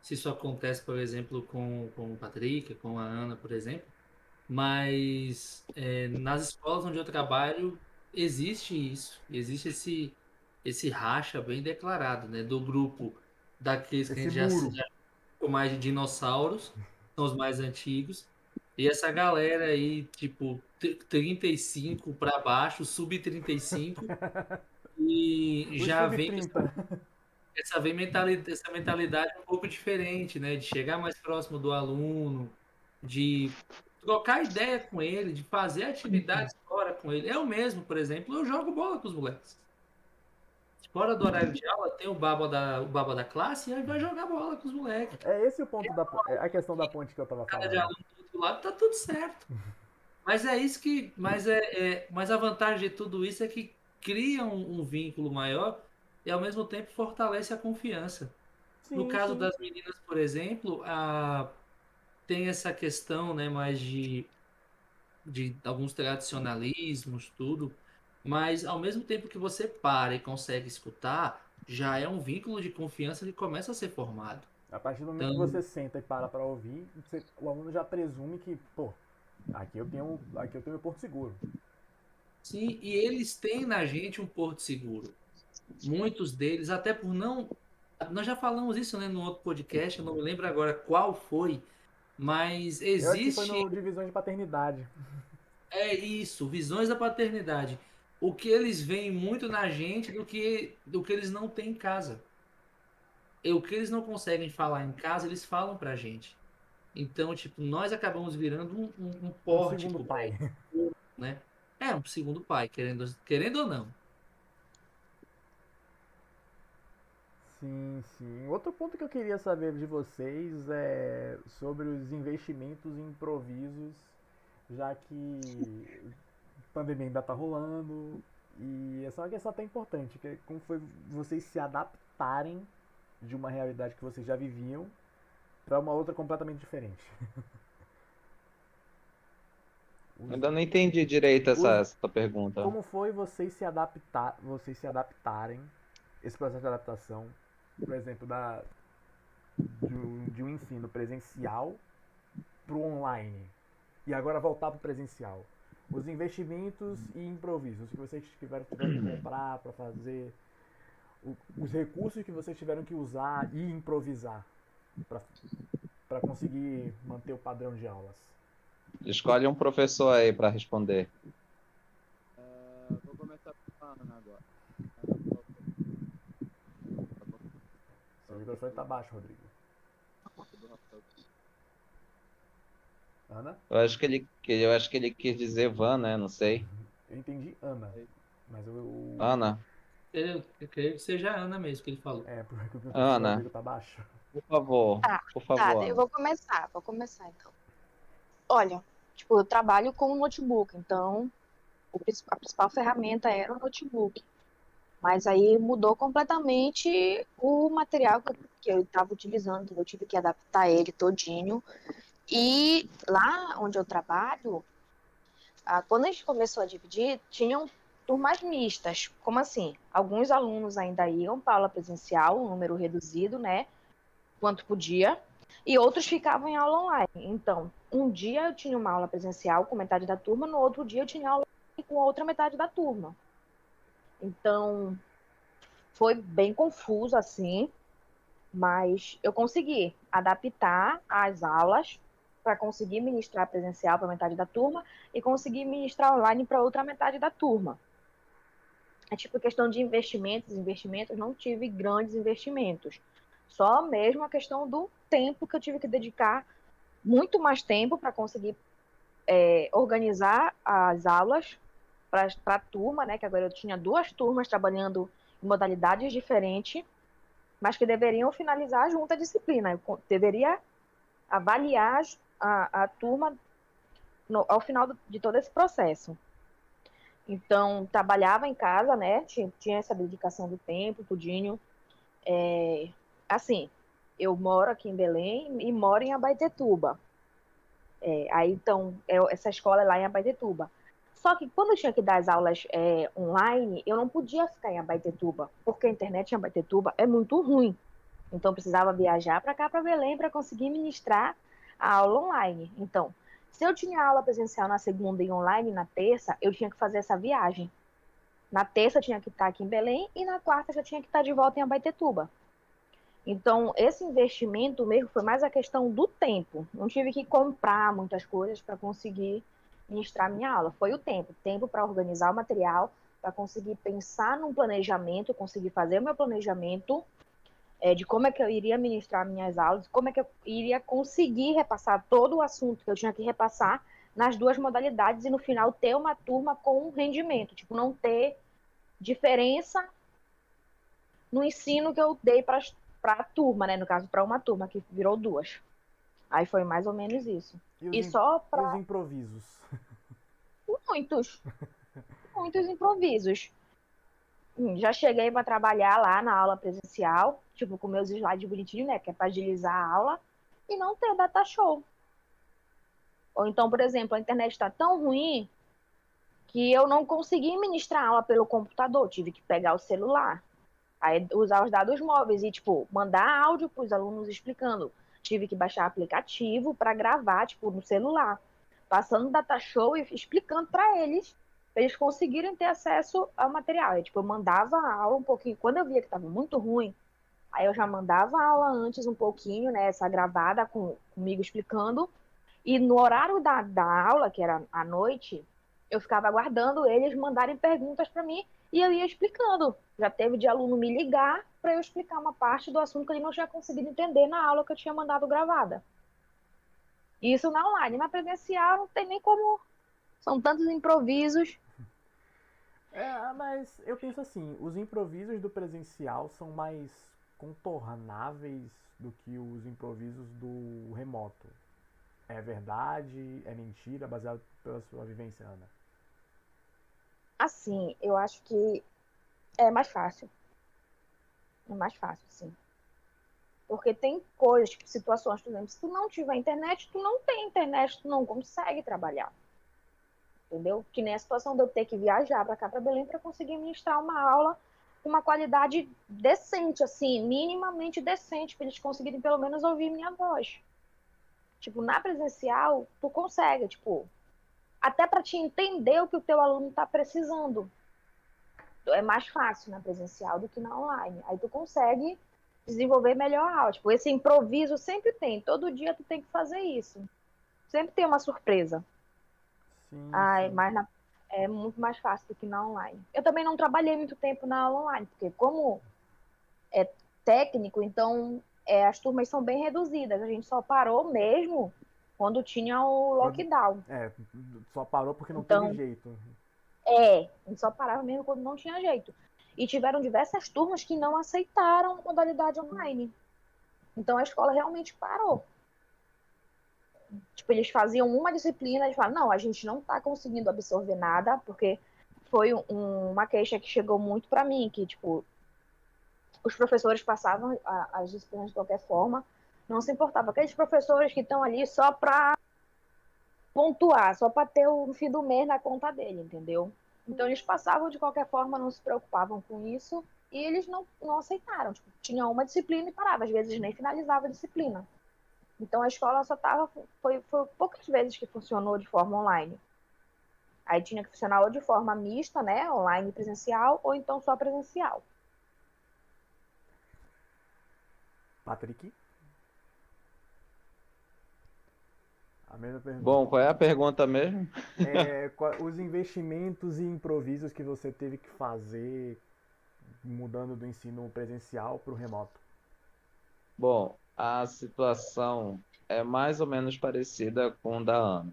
se isso acontece, por exemplo, com, com o Patrick, com a Ana, por exemplo, mas é, nas escolas onde eu trabalho existe isso, existe esse, esse racha bem declarado, né? Do grupo daqueles que esse a gente já, já mais de dinossauros, são os mais antigos, e essa galera aí, tipo, 35 para baixo, sub 35, e já vem essa, essa, vem mentalidade, essa mentalidade um pouco diferente, né? De chegar mais próximo do aluno, de trocar ideia com ele, de fazer atividades fora com ele. Eu mesmo, por exemplo, eu jogo bola com os moleques. Fora do horário de aula, tem o baba da, o baba da classe e aí vai jogar bola com os moleques. É esse o ponto da é a questão da ponte que eu tava falando. Cada de aluno do outro lado tá tudo certo. Mas é isso que. Mas, é, é, mas a vantagem de tudo isso é que cria um, um vínculo maior e ao mesmo tempo fortalece a confiança. Sim, no caso sim. das meninas, por exemplo, a, tem essa questão né, mais de, de alguns tradicionalismos, tudo. Mas ao mesmo tempo que você para e consegue escutar, já é um vínculo de confiança que começa a ser formado. A partir do momento então... que você senta e para para ouvir, você, o aluno já presume que, pô, aqui eu tenho, aqui eu tenho meu porto seguro. Sim, e eles têm na gente um porto seguro. Muitos deles, até por não. Nós já falamos isso né, no outro podcast, eu não me lembro agora qual foi, mas existe. Eu foi no Divisões de Paternidade. É isso, visões da paternidade o que eles veem muito na gente do que, do que eles não têm em casa. E o que eles não conseguem falar em casa, eles falam pra gente. Então, tipo, nós acabamos virando um, um, um porte. Um segundo pai. Né? É, um segundo pai, querendo, querendo ou não. Sim, sim. Outro ponto que eu queria saber de vocês é sobre os investimentos em improvisos, já que pandemia ainda tá rolando. E essa é uma questão até importante, que é como foi vocês se adaptarem de uma realidade que vocês já viviam para uma outra completamente diferente. Ainda não entendi direito essa, Os... essa pergunta. Como foi vocês se adaptar, vocês se adaptarem esse processo de adaptação, por exemplo, da de um, de um ensino presencial para o online e agora voltar para o presencial? Os investimentos e improvisos que vocês tiveram, tiveram que comprar para fazer, o, os recursos que vocês tiveram que usar e improvisar para conseguir manter o padrão de aulas. Escolhe um professor aí para responder. Uh, vou começar com a Ana agora. Seu microfone está baixo, Rodrigo. Ana? Eu acho que ele, eu acho que ele quis dizer Van, né? Não sei. Eu entendi Ana. Mas eu. Ana. Eu, eu creio que seja Ana mesmo que ele falou. É, porque o Ana. tá baixo. Por favor. Tá, por favor. Tá, eu vou começar, vou começar então. Olha, tipo, eu trabalho com um notebook, então a principal ferramenta era o notebook. Mas aí mudou completamente o material que eu estava utilizando, eu tive que adaptar ele todinho. E lá onde eu trabalho, quando a gente começou a dividir, tinham turmas mistas. Como assim? Alguns alunos ainda iam para aula presencial, um número reduzido, né? Quanto podia, e outros ficavam em aula online. Então, um dia eu tinha uma aula presencial com metade da turma, no outro dia eu tinha aula com a outra metade da turma. Então, foi bem confuso assim, mas eu consegui adaptar as aulas para conseguir ministrar presencial para metade da turma e conseguir ministrar online para outra metade da turma. É tipo questão de investimentos, investimentos, não tive grandes investimentos. Só mesmo a questão do tempo que eu tive que dedicar muito mais tempo para conseguir é, organizar as aulas para a turma, né? Que agora eu tinha duas turmas trabalhando em modalidades diferentes, mas que deveriam finalizar junto a disciplina. Eu deveria avaliar a, a turma no, ao final do, de todo esse processo. Então, trabalhava em casa, né? Tinha, tinha essa dedicação do tempo, tudinho. É, assim, eu moro aqui em Belém e moro em Abaetetuba. É, aí, então, é, essa escola é lá em Abaetetuba. Só que quando eu tinha que dar as aulas é, online, eu não podia ficar em Abaetetuba, porque a internet em Abaetetuba é muito ruim. Então, eu precisava viajar para cá, para Belém, para conseguir ministrar a aula online. Então, se eu tinha aula presencial na segunda e online na terça, eu tinha que fazer essa viagem. Na terça eu tinha que estar aqui em Belém e na quarta já tinha que estar de volta em Abaetetuba. Então, esse investimento mesmo foi mais a questão do tempo. Não tive que comprar muitas coisas para conseguir ministrar minha aula. Foi o tempo. Tempo para organizar o material, para conseguir pensar num planejamento, conseguir fazer o meu planejamento é, de como é que eu iria ministrar minhas aulas, como é que eu iria conseguir repassar todo o assunto que eu tinha que repassar nas duas modalidades e no final ter uma turma com rendimento. Tipo, não ter diferença no ensino que eu dei para para a turma, né? No caso, para uma turma, que virou duas. Aí foi mais ou menos isso. E, e só para. os improvisos? Muitos. Muitos improvisos. Já cheguei para trabalhar lá na aula presencial, tipo, com meus slides bonitinhos, né? Que é para agilizar a aula, e não ter data show. Ou então, por exemplo, a internet está tão ruim que eu não consegui ministrar aula pelo computador, tive que pegar o celular. Aí usar os dados móveis e, tipo, mandar áudio para os alunos explicando. Tive que baixar aplicativo para gravar, tipo, no celular. Passando data show e explicando para eles, para eles conseguirem ter acesso ao material. Aí, tipo, eu mandava a aula um pouquinho. Quando eu via que estava muito ruim, aí eu já mandava a aula antes um pouquinho, né? Essa gravada com, comigo explicando. E no horário da, da aula, que era à noite, eu ficava aguardando eles mandarem perguntas para mim e eu ia explicando. Já teve de aluno me ligar para eu explicar uma parte do assunto que ele não tinha conseguido entender na aula que eu tinha mandado gravada. Isso na online. Na presencial não tem nem como. São tantos improvisos. É, mas eu penso assim, os improvisos do presencial são mais contornáveis do que os improvisos do remoto. É verdade? É mentira? Baseado pela sua vivência, Ana? Assim, eu acho que é mais fácil. É mais fácil, sim. Porque tem coisas, tipo, situações, por exemplo, se tu não tiver internet, tu não tem internet, tu não consegue trabalhar. Entendeu? Que nem a situação de eu ter que viajar para cá, para Belém, para conseguir ministrar uma aula com uma qualidade decente, assim, minimamente decente, para eles conseguirem pelo menos ouvir minha voz. Tipo, na presencial, tu consegue, tipo, até para te entender o que o teu aluno está precisando. É mais fácil na presencial do que na online. Aí tu consegue desenvolver melhor a aula. Tipo, esse improviso sempre tem. Todo dia tu tem que fazer isso. Sempre tem uma surpresa. Sim, Ai, sim. Mas na, é muito mais fácil do que na online. Eu também não trabalhei muito tempo na aula online, porque como é técnico, então é, as turmas são bem reduzidas. A gente só parou mesmo quando tinha o lockdown. É, só parou porque não então, teve jeito. É, a gente só parava mesmo quando não tinha jeito. E tiveram diversas turmas que não aceitaram modalidade online. Então a escola realmente parou. Tipo, eles faziam uma disciplina, eles falaram, não, a gente não está conseguindo absorver nada, porque foi um, uma queixa que chegou muito para mim, que, tipo, os professores passavam a, as disciplinas de qualquer forma, não se importava. Aqueles professores que estão ali só para pontuar, só para ter o fim do mês na conta dele, entendeu? Então eles passavam de qualquer forma, não se preocupavam com isso e eles não, não aceitaram. Tipo, tinha uma disciplina e parava, às vezes nem finalizava a disciplina. Então a escola só estava. Foi, foi poucas vezes que funcionou de forma online. Aí tinha que funcionar ou de forma mista, né? Online e presencial, ou então só presencial. Patrick? A mesma pergunta. Bom, qual é a pergunta mesmo? É, os investimentos e improvisos que você teve que fazer mudando do ensino presencial para o remoto. Bom, a situação é mais ou menos parecida com da Ana.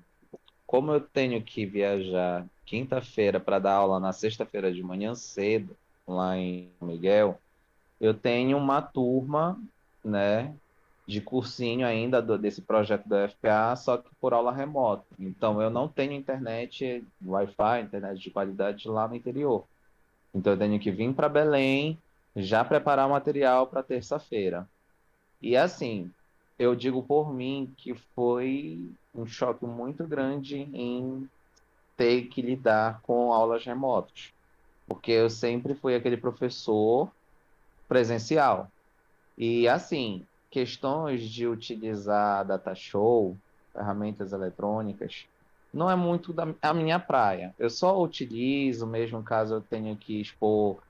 Como eu tenho que viajar quinta-feira para dar aula na sexta-feira de manhã cedo, lá em Miguel, eu tenho uma turma, né, de cursinho ainda do, desse projeto da FPA, só que por aula remota. Então eu não tenho internet, Wi-Fi, internet de qualidade lá no interior. Então eu tenho que vir para Belém, já preparar o material para terça-feira. E assim, eu digo por mim que foi um choque muito grande em ter que lidar com aulas remotas. Porque eu sempre fui aquele professor presencial. E assim, questões de utilizar data show, ferramentas eletrônicas, não é muito da, a minha praia. Eu só utilizo, mesmo caso eu tenha que expor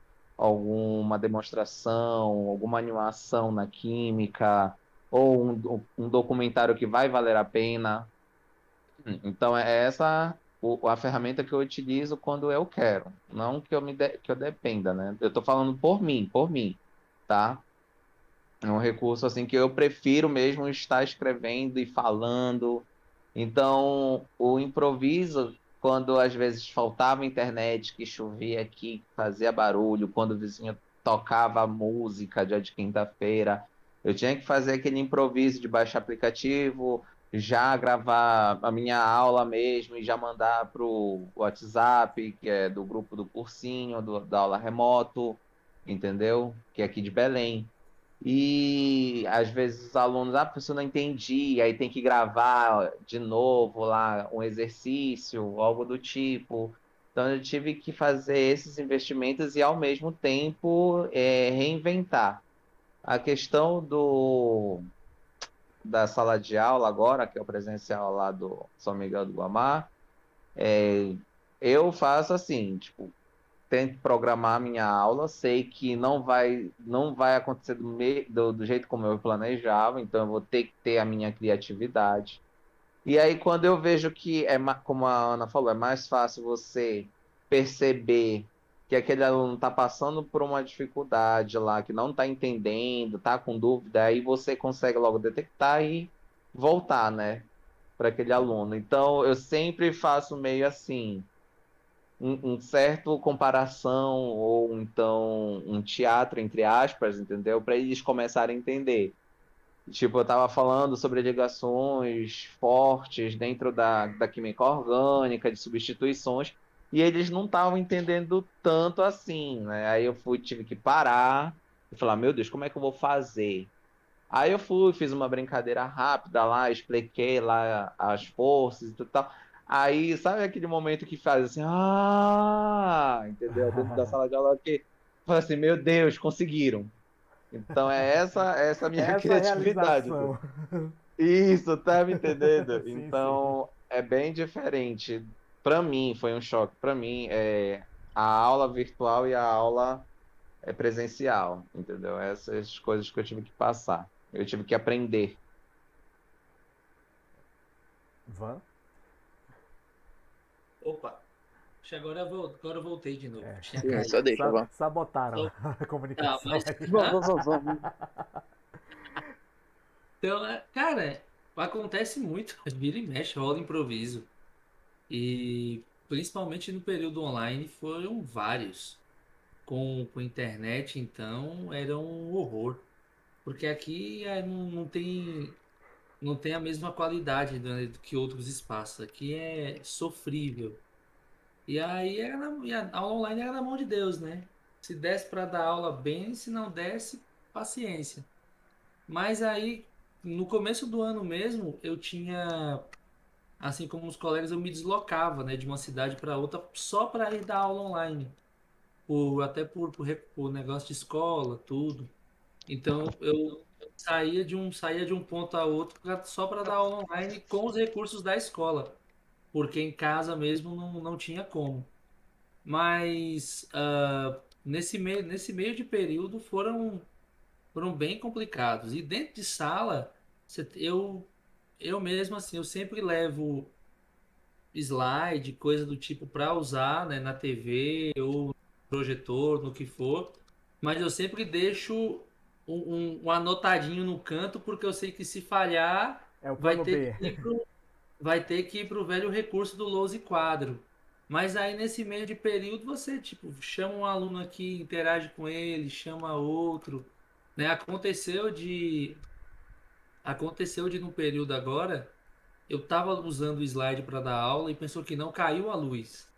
alguma demonstração, alguma animação na química, ou um, um documentário que vai valer a pena. Então é essa a ferramenta que eu utilizo quando eu quero, não que eu me de, que eu dependa, né? Eu estou falando por mim, por mim, tá? É um recurso assim que eu prefiro mesmo estar escrevendo e falando. Então, o improviso, quando às vezes faltava internet, que chovia aqui, fazia barulho, quando o vizinho tocava música dia de quinta-feira, eu tinha que fazer aquele improviso de baixar aplicativo, já gravar a minha aula mesmo e já mandar pro WhatsApp, que é do grupo do cursinho, do, da aula remoto, entendeu? Que é aqui de Belém. E às vezes os alunos, ah, professor, não entendi, aí tem que gravar de novo lá um exercício, algo do tipo. Então eu tive que fazer esses investimentos e ao mesmo tempo é, reinventar. A questão do da sala de aula agora, que é o presencial lá do São Miguel do Guamá, é, eu faço assim, tipo, tento programar minha aula, sei que não vai, não vai acontecer do, me, do, do, jeito como eu planejava, então eu vou ter que ter a minha criatividade. E aí, quando eu vejo que, é como a Ana falou, é mais fácil você perceber que aquele aluno está passando por uma dificuldade lá, que não está entendendo, está com dúvida, aí você consegue logo detectar e voltar, né, para aquele aluno. Então, eu sempre faço meio assim, um, um, certo comparação ou então um teatro entre aspas, entendeu? Para eles começarem a entender. Tipo, eu estava falando sobre ligações fortes dentro da, da química orgânica, de substituições, e eles não estavam entendendo tanto assim, né? Aí eu fui, tive que parar e falar, meu Deus, como é que eu vou fazer? Aí eu fui, fiz uma brincadeira rápida lá, expliquei lá as forças e tal. Aí, sabe aquele momento que faz assim, ah, entendeu? Dentro da sala de aula que fala assim, meu Deus, conseguiram. Então é essa essa minha essa criatividade. Isso, tá me entendendo? sim, então sim. é bem diferente. Para mim foi um choque. Para mim é a aula virtual e a aula é presencial, entendeu? Essas coisas que eu tive que passar, eu tive que aprender. Van? Opa. Agora eu, vou, agora eu voltei de novo. É. Só deixa, Sa Sabotaram a comunicação. Ah, mas... então, é, cara, acontece muito. Vira e mexe, rola improviso. E principalmente no período online foram vários. Com, com internet, então, era um horror. Porque aqui é, não, não tem não tem a mesma qualidade né, do que outros espaços. Aqui é sofrível. E aí era na, e a aula online era na mão de Deus, né? Se desse para dar aula bem, se não desse, paciência. Mas aí, no começo do ano mesmo, eu tinha, assim como os colegas, eu me deslocava, né, de uma cidade para outra só para ir dar aula online. Por, até por, por, por negócio de escola, tudo. Então eu saía de um saía de um ponto a outro pra, só para dar online com os recursos da escola, porque em casa mesmo não, não tinha como. Mas uh, nesse meio nesse meio de período foram foram bem complicados. E dentro de sala eu eu mesmo assim eu sempre levo slide coisa do tipo para usar né, na TV ou projetor no que for. Mas eu sempre deixo um, um, anotadinho no canto, porque eu sei que se falhar, é vai, ter que ir pro, vai ter que ir para o velho recurso do lousa e quadro. Mas aí nesse meio de período você tipo chama um aluno aqui, interage com ele, chama outro, né? Aconteceu de aconteceu de num período agora, eu tava usando o slide para dar aula e pensou que não caiu a luz.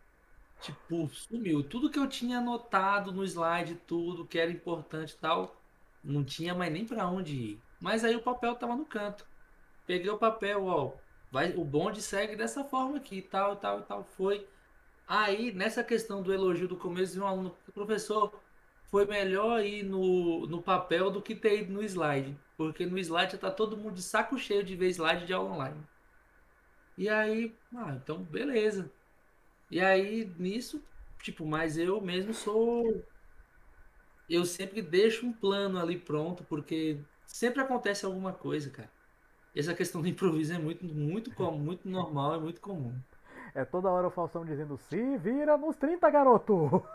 Tipo, sumiu tudo que eu tinha anotado no slide, tudo que era importante e tal, não tinha mais nem para onde ir. Mas aí o papel tava no canto. Peguei o papel, ó, vai, o bonde segue dessa forma aqui, tal, tal tal. Foi. Aí, nessa questão do elogio do começo, um aluno, professor, foi melhor ir no, no papel do que ter ido no slide. Porque no slide já tá todo mundo de saco cheio de ver slide de aula online. E aí, ah, então beleza. E aí, nisso, tipo, mas eu mesmo sou. Eu sempre deixo um plano ali pronto, porque sempre acontece alguma coisa, cara. Essa questão do improviso é muito, muito comum, muito normal, é muito comum. É toda hora o Faustão dizendo, se vira nos 30, garoto!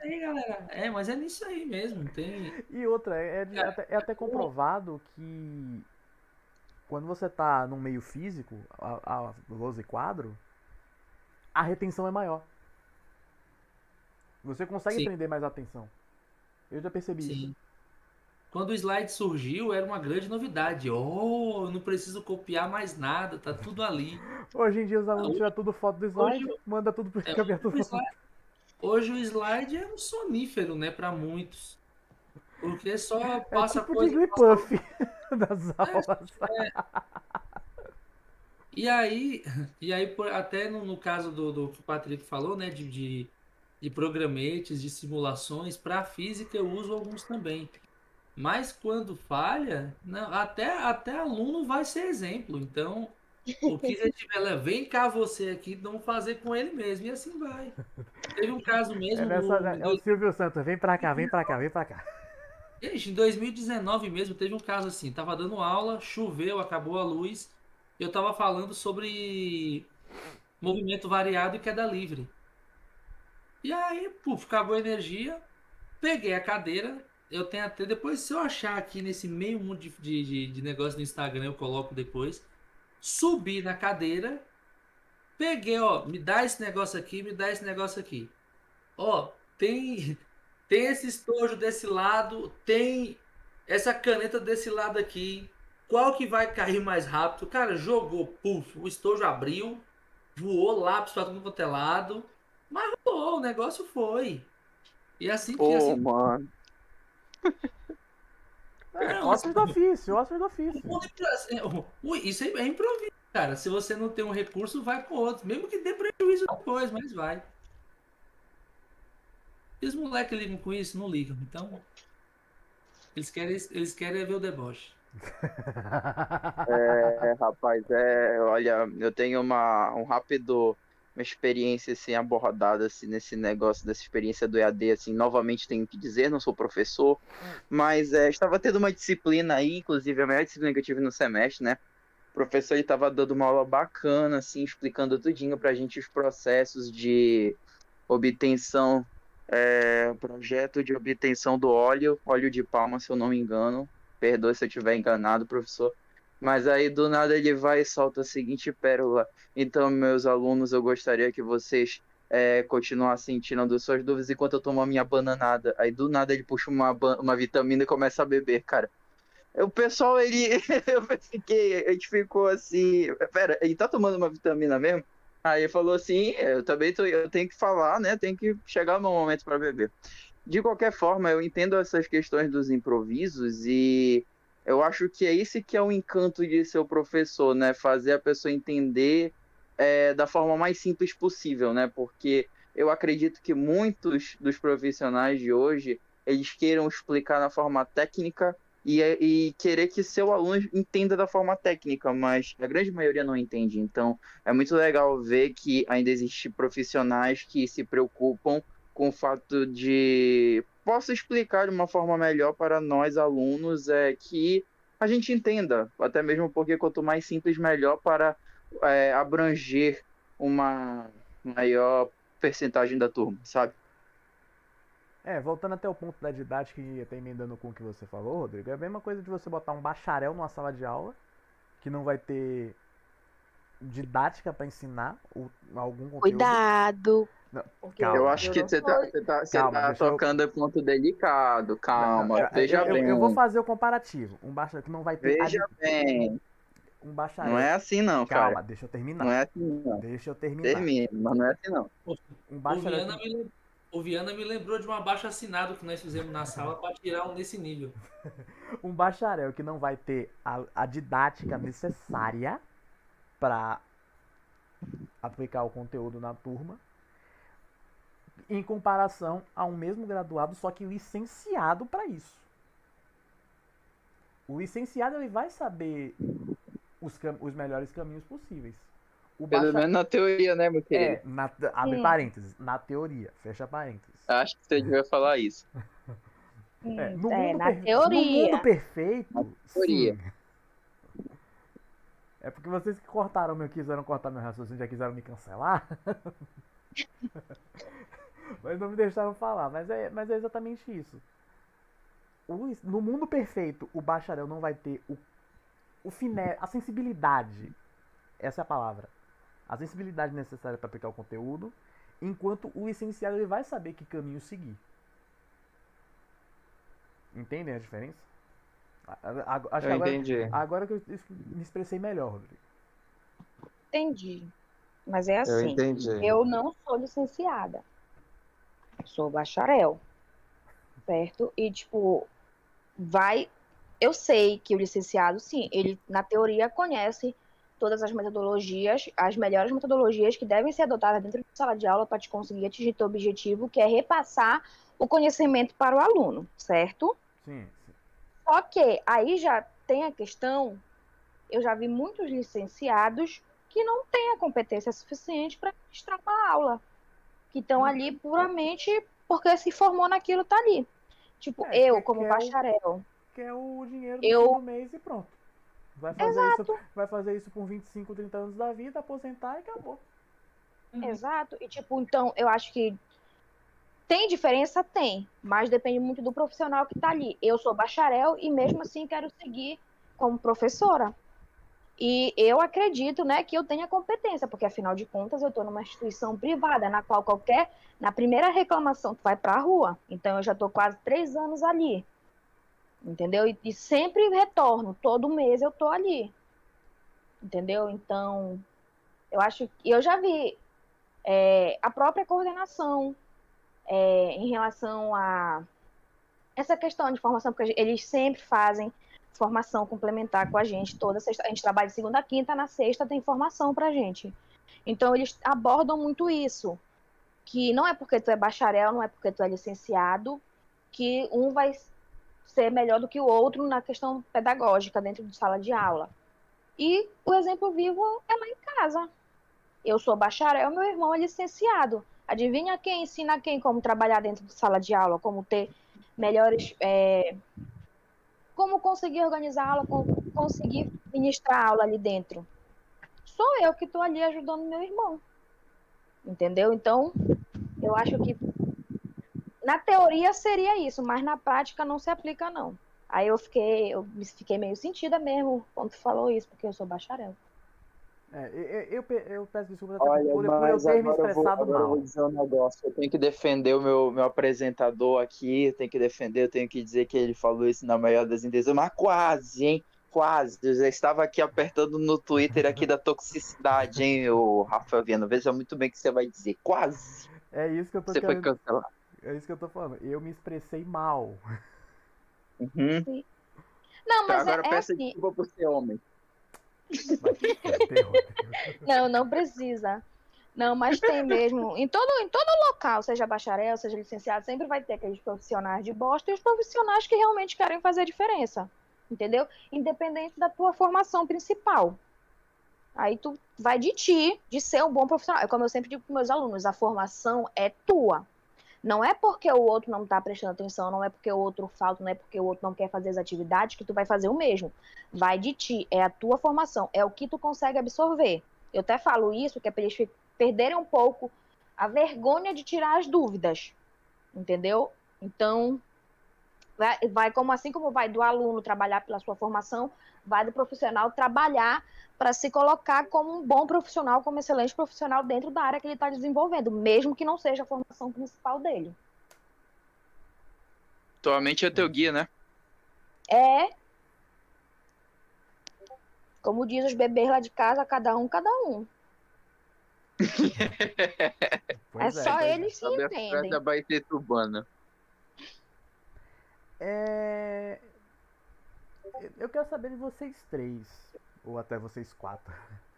É, galera, é, mas é nisso aí mesmo, tem... E outra, é, é, até, é até comprovado que quando você tá num meio físico, a, a lousa e quadro, a retenção é maior. Você consegue Sim. prender mais atenção. Eu já percebi Sim. isso. Quando o slide surgiu, era uma grande novidade. Oh, eu não preciso copiar mais nada, tá tudo ali. Hoje em dia os alunos tiram tudo foto do slide, hoje, manda tudo pro é, slide, Hoje o slide é um sonífero, né, para muitos. Porque só é passa é tipo coisa. Passa... das aulas. É, é. E aí, e aí até no, no caso do, do, que o Patrick falou, né, de, de, de programetes, de simulações, para física eu uso alguns também. Mas quando falha, não, até, até aluno vai ser exemplo. Então, o que você tiver, vem cá você aqui, vamos fazer com ele mesmo. E assim vai. Teve um caso mesmo. É, nessa, no, é o Silvio Santos, vem pra cá, vem pra cá, vem pra cá. Gente, em 2019 mesmo, teve um caso assim, tava dando aula, choveu, acabou a luz. Eu tava falando sobre movimento variado e queda livre. E aí, puf, acabou a energia. Peguei a cadeira, eu tenho até. Depois, se eu achar aqui nesse meio mundo de, de, de negócio no Instagram, eu coloco depois. Subi na cadeira. Peguei, ó. Me dá esse negócio aqui, me dá esse negócio aqui. Ó, tem. Tem esse estojo desse lado, tem essa caneta desse lado aqui. Qual que vai cair mais rápido? Cara, jogou, puf, o estojo abriu, voou lápis pra todo quanto é lado, mas rolou, o negócio foi. E assim que assim. mano. É, ossos do ofício, ossos do ofício. Isso é improviso, cara. Se você não tem um recurso, vai com outro. Mesmo que dê prejuízo depois, mas vai. E os moleques ligam com isso? Não ligam. Então, eles querem, eles querem ver o deboche. É, rapaz, é, olha, eu tenho uma, um rápido uma experiência assim abordada assim nesse negócio dessa experiência do EAD assim novamente tenho que dizer não sou professor mas é, estava tendo uma disciplina aí inclusive a melhor disciplina que eu tive no semestre né? O professor estava dando uma aula bacana assim explicando tudinho para a gente os processos de obtenção é, projeto de obtenção do óleo óleo de palma se eu não me engano. Perdoe se eu estiver enganado professor mas aí do nada ele vai e solta a seguinte pérola. Então, meus alunos, eu gostaria que vocês é, continuassem tirando suas dúvidas enquanto eu tomo a minha bananada. Aí do nada ele puxa uma, uma vitamina e começa a beber, cara. O pessoal, ele. eu fiquei. A gente ficou assim. Pera, ele tá tomando uma vitamina mesmo? Aí ele falou assim: eu também tô, eu tenho que falar, né? Tem que chegar no momento para beber. De qualquer forma, eu entendo essas questões dos improvisos e eu acho que é esse que é o encanto de ser o professor, né? Fazer a pessoa entender é, da forma mais simples possível, né? Porque eu acredito que muitos dos profissionais de hoje eles queiram explicar na forma técnica e, e, querer que seu aluno entenda da forma técnica, mas a grande maioria não entende. Então, é muito legal ver que ainda existem profissionais que se preocupam com o fato de possa explicar de uma forma melhor para nós alunos é que a gente entenda, até mesmo porque quanto mais simples, melhor para é, abranger uma maior percentagem da turma, sabe? É, voltando até o ponto da didática e até emendando com o que você falou, Rodrigo, é a mesma coisa de você botar um bacharel numa sala de aula, que não vai ter didática para ensinar algum conteúdo. Cuidado! Não, calma. Eu acho que você tá, você tá, você calma, tá tocando eu... ponto delicado. Calma, não, veja eu, bem. Eu vou fazer o comparativo. Um bacharel que não vai ter. Veja ad... bem. Um bacharel. Não é assim, não, calma, cara. Calma, deixa eu terminar. Não é assim, não. Deixa eu terminar. Termina, mas não é assim, não. Um bacharel. O Viana, me, o Viana me lembrou de um abaixo assinado que nós fizemos na sala para tirar um nesse nível. um bacharel que não vai ter a, a didática necessária para aplicar o conteúdo na turma em comparação a um mesmo graduado, só que licenciado para isso. O licenciado ele vai saber os, os melhores caminhos possíveis. O Pelo menos na teoria, né, meu querido? É, na, abre Sim. parênteses, na teoria, fecha parênteses. Acho que você devia falar isso. É, no, é, mundo na per... teoria. no mundo perfeito, na teoria. Sim. É porque vocês que cortaram meu, quiseram cortar meu raciocínio, já quiseram me cancelar. mas não me deixaram falar. Mas é, mas é exatamente isso. O, no mundo perfeito, o bacharel não vai ter o, o finé, a sensibilidade. Essa é a palavra. A sensibilidade necessária para aplicar o conteúdo, enquanto o licenciado ele vai saber que caminho seguir. Entendem a diferença? Acho eu agora, entendi. Agora que eu me expressei melhor, Rodrigo. Entendi. Mas é assim. Eu, entendi. eu não sou licenciada. Sou bacharel. Certo? E, tipo, vai. Eu sei que o licenciado, sim, ele, na teoria, conhece todas as metodologias, as melhores metodologias que devem ser adotadas dentro de sala de aula para te conseguir atingir teu objetivo, que é repassar o conhecimento para o aluno, certo? Sim. Só que aí já tem a questão, eu já vi muitos licenciados que não têm a competência suficiente para ministrar uma aula, que estão ali puramente porque se formou naquilo tá ali. Tipo, é, eu, como bacharel. Quer o dinheiro do eu... mês e pronto. Vai fazer, Exato. isso, vai fazer isso por 25, 30 anos da vida, aposentar e acabou. Uhum. Exato. E tipo, então, eu acho que tem diferença? Tem. Mas depende muito do profissional que está ali. Eu sou bacharel e mesmo assim quero seguir como professora. E eu acredito, né, que eu tenha competência, porque afinal de contas eu estou numa instituição privada, na qual qualquer, na primeira reclamação tu vai para a rua. Então eu já estou quase três anos ali, entendeu? E, e, sempre retorno, todo mês eu estou ali, entendeu? Então eu acho que eu já vi é, a própria coordenação é, em relação a essa questão de formação, porque eles sempre fazem formação complementar com a gente toda sexta. A gente trabalha de segunda a quinta, na sexta tem formação pra gente. Então eles abordam muito isso, que não é porque tu é bacharel, não é porque tu é licenciado, que um vai ser melhor do que o outro na questão pedagógica dentro de sala de aula. E o exemplo vivo é lá em casa. Eu sou bacharel, meu irmão é licenciado. Adivinha quem ensina quem como trabalhar dentro de sala de aula, como ter melhores é, como conseguir organizar a aula, como conseguir ministrar a aula ali dentro. Sou eu que estou ali ajudando meu irmão. Entendeu? Então, eu acho que na teoria seria isso, mas na prática não se aplica, não. Aí eu fiquei, eu fiquei meio sentida mesmo quando tu falou isso, porque eu sou bacharel. É, eu, eu, eu, peço desculpa Olha, por, por eu ter me expressado eu vou, mal. Eu vou dizer um negócio. Eu tenho que defender o meu, meu apresentador aqui. Eu tenho que defender, eu tenho que dizer que ele falou isso na maior das intenções, mas quase, hein? Quase. Eu já estava aqui apertando no Twitter aqui da toxicidade, hein, o Rafael Viana. Veja muito bem o que você vai dizer. Quase. É isso que eu tô Você querendo... foi cancelado. É isso que eu tô falando. Eu me expressei mal. Uhum. Não, mas então, agora é, peça assim... desculpa por ser homem. Não, não precisa. Não, mas tem mesmo. Em todo, em todo local, seja bacharel, seja licenciado, sempre vai ter aqueles profissionais de bosta e os profissionais que realmente querem fazer a diferença. Entendeu? Independente da tua formação principal. Aí tu vai de ti, de ser um bom profissional. É como eu sempre digo para meus alunos, a formação é tua. Não é porque o outro não está prestando atenção, não é porque o outro falta, não é porque o outro não quer fazer as atividades que tu vai fazer o mesmo. Vai de ti, é a tua formação, é o que tu consegue absorver. Eu até falo isso, que é para eles perderem um pouco a vergonha de tirar as dúvidas. Entendeu? Então, vai, vai como assim como vai do aluno trabalhar pela sua formação, vai do profissional trabalhar para se colocar como um bom profissional, como excelente profissional dentro da área que ele está desenvolvendo, mesmo que não seja a formação principal dele. Atualmente é teu guia, né? É. Como diz os bebês lá de casa, cada um, cada um. é, é, só é. eles que entendem. Da Baetetubana. É... Eu quero saber de vocês três ou até vocês quatro.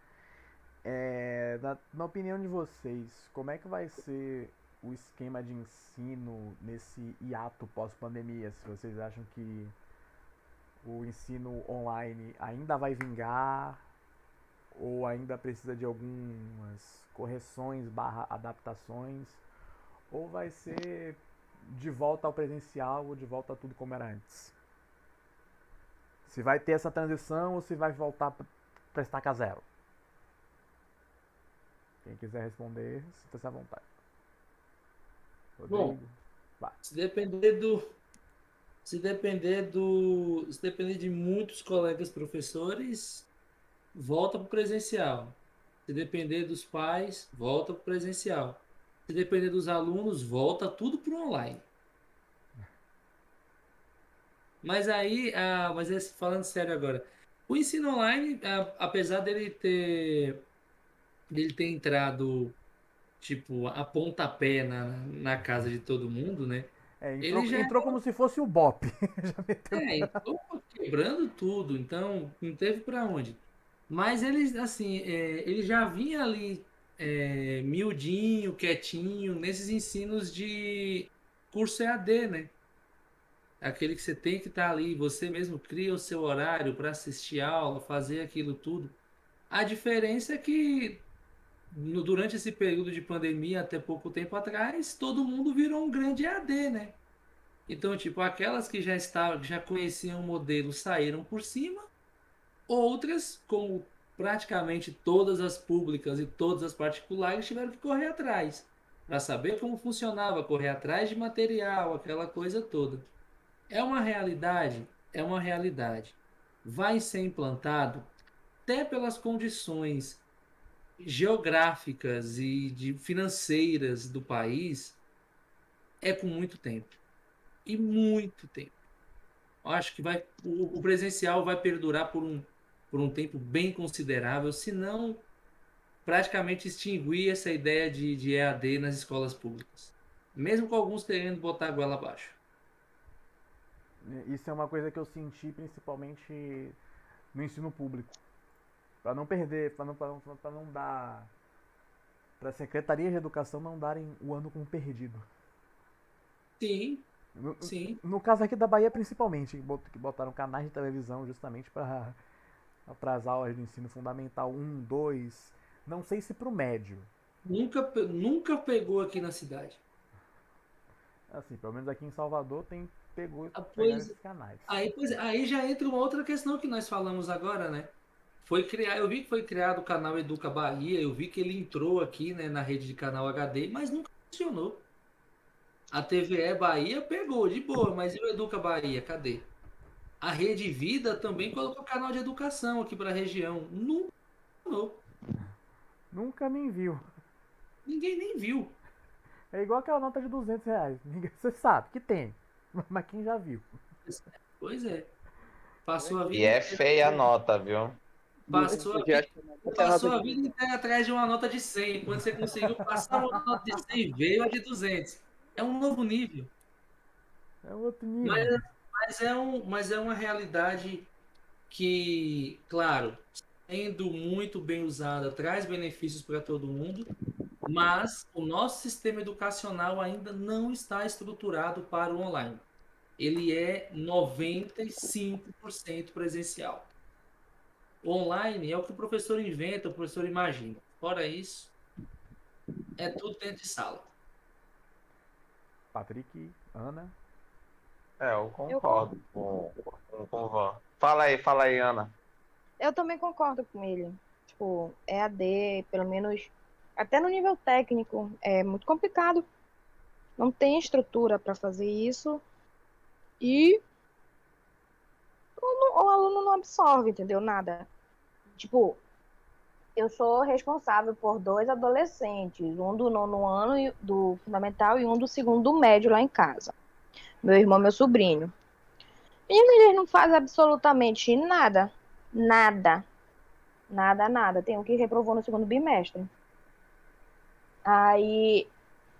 É, na, na, opinião de vocês, como é que vai ser o esquema de ensino nesse hiato pós-pandemia? Se vocês acham que o ensino online ainda vai vingar ou ainda precisa de algumas correções barra adaptações ou vai ser de volta ao presencial ou de volta a tudo como era antes? Se vai ter essa transição ou se vai voltar para estaca zero? Quem quiser responder, sinta-se à vontade. Rodrigo, Bom, vai. se depender do se depender do se depender de muitos colegas professores, volta para o presencial. Se depender dos pais, volta para o presencial. Se depender dos alunos, volta tudo para o online. Mas aí, ah, mas falando sério agora, o ensino online, ah, apesar dele ter dele ter entrado tipo a pontapé na, na casa de todo mundo, né? É, entrou, ele já entrou como se fosse o Bop. é, entrou quebrando tudo, então não teve para onde. Mas ele, assim, é, ele já vinha ali é, miudinho, quietinho, nesses ensinos de curso EAD, né? Aquele que você tem que estar tá ali, você mesmo cria o seu horário para assistir aula, fazer aquilo tudo. A diferença é que no, durante esse período de pandemia, até pouco tempo atrás, todo mundo virou um grande EAD, né? Então, tipo, aquelas que já estavam, já conheciam o modelo saíram por cima, outras, como praticamente todas as públicas e todas as particulares, tiveram que correr atrás para saber como funcionava, correr atrás de material, aquela coisa toda. É uma realidade, é uma realidade. Vai ser implantado até pelas condições geográficas e de financeiras do país é com muito tempo. E muito tempo. Eu acho que vai o, o, presencial vai perdurar por um, por um tempo bem considerável, se não praticamente extinguir essa ideia de, de EAD nas escolas públicas. Mesmo com alguns querendo botar a goela abaixo. Isso é uma coisa que eu senti principalmente no ensino público para não perder, para não, pra, pra não dar. Para a Secretaria de Educação não darem o ano como perdido. Sim. No, sim. No caso aqui da Bahia, principalmente, que botaram canais de televisão justamente para as aulas de ensino fundamental 1, 2. Não sei se para o médio. Nunca, nunca pegou aqui na cidade. Assim, pelo menos aqui em Salvador tem pegou ah, pois, esses canais. Aí, pois, aí já entra uma outra questão que nós falamos agora, né? Foi criar, eu vi que foi criado o canal Educa Bahia, eu vi que ele entrou aqui né, na rede de canal HD, mas nunca funcionou. A TVE Bahia pegou de boa, mas e o Educa Bahia? Cadê? A Rede Vida também colocou canal de educação aqui para a região. Nunca funcionou. Nunca nem viu. Ninguém nem viu. É igual aquela nota de 200 reais. Você sabe que tem, mas quem já viu? Pois é. Passou a vida. E é feia a nota, viu? Passou, a vida, passou a vida inteira atrás de uma nota de 100. Quando você conseguiu passar uma nota de 100, veio a de 200. É um novo nível. É outro nível. Mas, mas, é, um, mas é uma realidade que, claro, sendo muito bem usada, traz benefícios para todo mundo, mas o nosso sistema educacional ainda não está estruturado para o online. Ele é 95% presencial. Online é o que o professor inventa, o professor imagina. Fora isso, é tudo dentro de sala. Patrick, Ana. É, eu concordo eu... com, com, com o Van. Fala aí, fala aí, Ana. Eu também concordo com ele. Tipo, EAD, pelo menos até no nível técnico, é muito complicado. Não tem estrutura para fazer isso. E o, o aluno não absorve, entendeu? Nada. Tipo, eu sou responsável por dois adolescentes, um do nono ano do fundamental e um do segundo médio lá em casa. Meu irmão, meu sobrinho. E eles não fazem absolutamente nada. Nada. Nada, nada. Tem um que reprovou no segundo bimestre. Aí,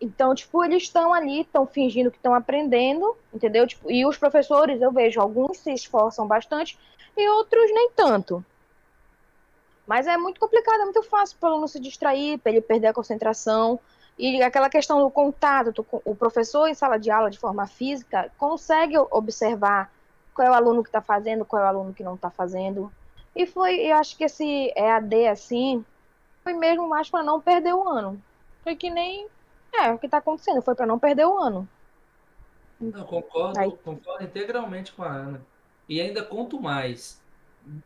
então, tipo, eles estão ali, estão fingindo que estão aprendendo, entendeu? Tipo, e os professores, eu vejo, alguns se esforçam bastante e outros nem tanto. Mas é muito complicado, é muito fácil para o aluno se distrair, para ele perder a concentração. E aquela questão do contato, o professor em sala de aula de forma física consegue observar qual é o aluno que está fazendo, qual é o aluno que não está fazendo. E foi, eu acho que esse EAD assim, foi mesmo mais para não perder o ano. Foi que nem é o que está acontecendo, foi para não perder o ano. Não, concordo, Aí... concordo integralmente com a Ana. E ainda conto mais.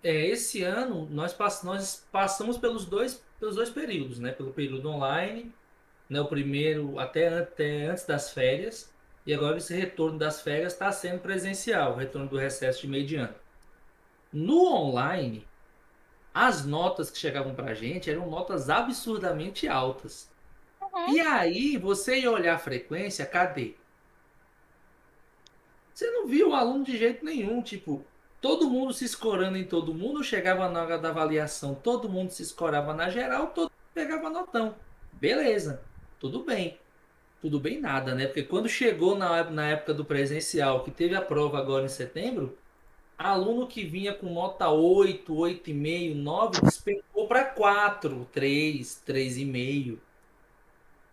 É, esse ano nós, pass nós passamos pelos dois, pelos dois períodos, né? Pelo período online, né? o primeiro até, até antes das férias, e agora esse retorno das férias está sendo presencial, o retorno do recesso de meio de ano. No online, as notas que chegavam para a gente eram notas absurdamente altas. Uhum. E aí, você ia olhar a frequência, cadê? Você não viu o aluno de jeito nenhum, tipo, todo mundo se escorando em todo mundo, chegava na hora da avaliação, todo mundo se escorava na geral, todo mundo pegava notão. Beleza, tudo bem. Tudo bem nada, né? Porque quando chegou na, na época do presencial, que teve a prova agora em setembro, aluno que vinha com nota 8, 8,5, 9, despencou para 4, 3, 3,5.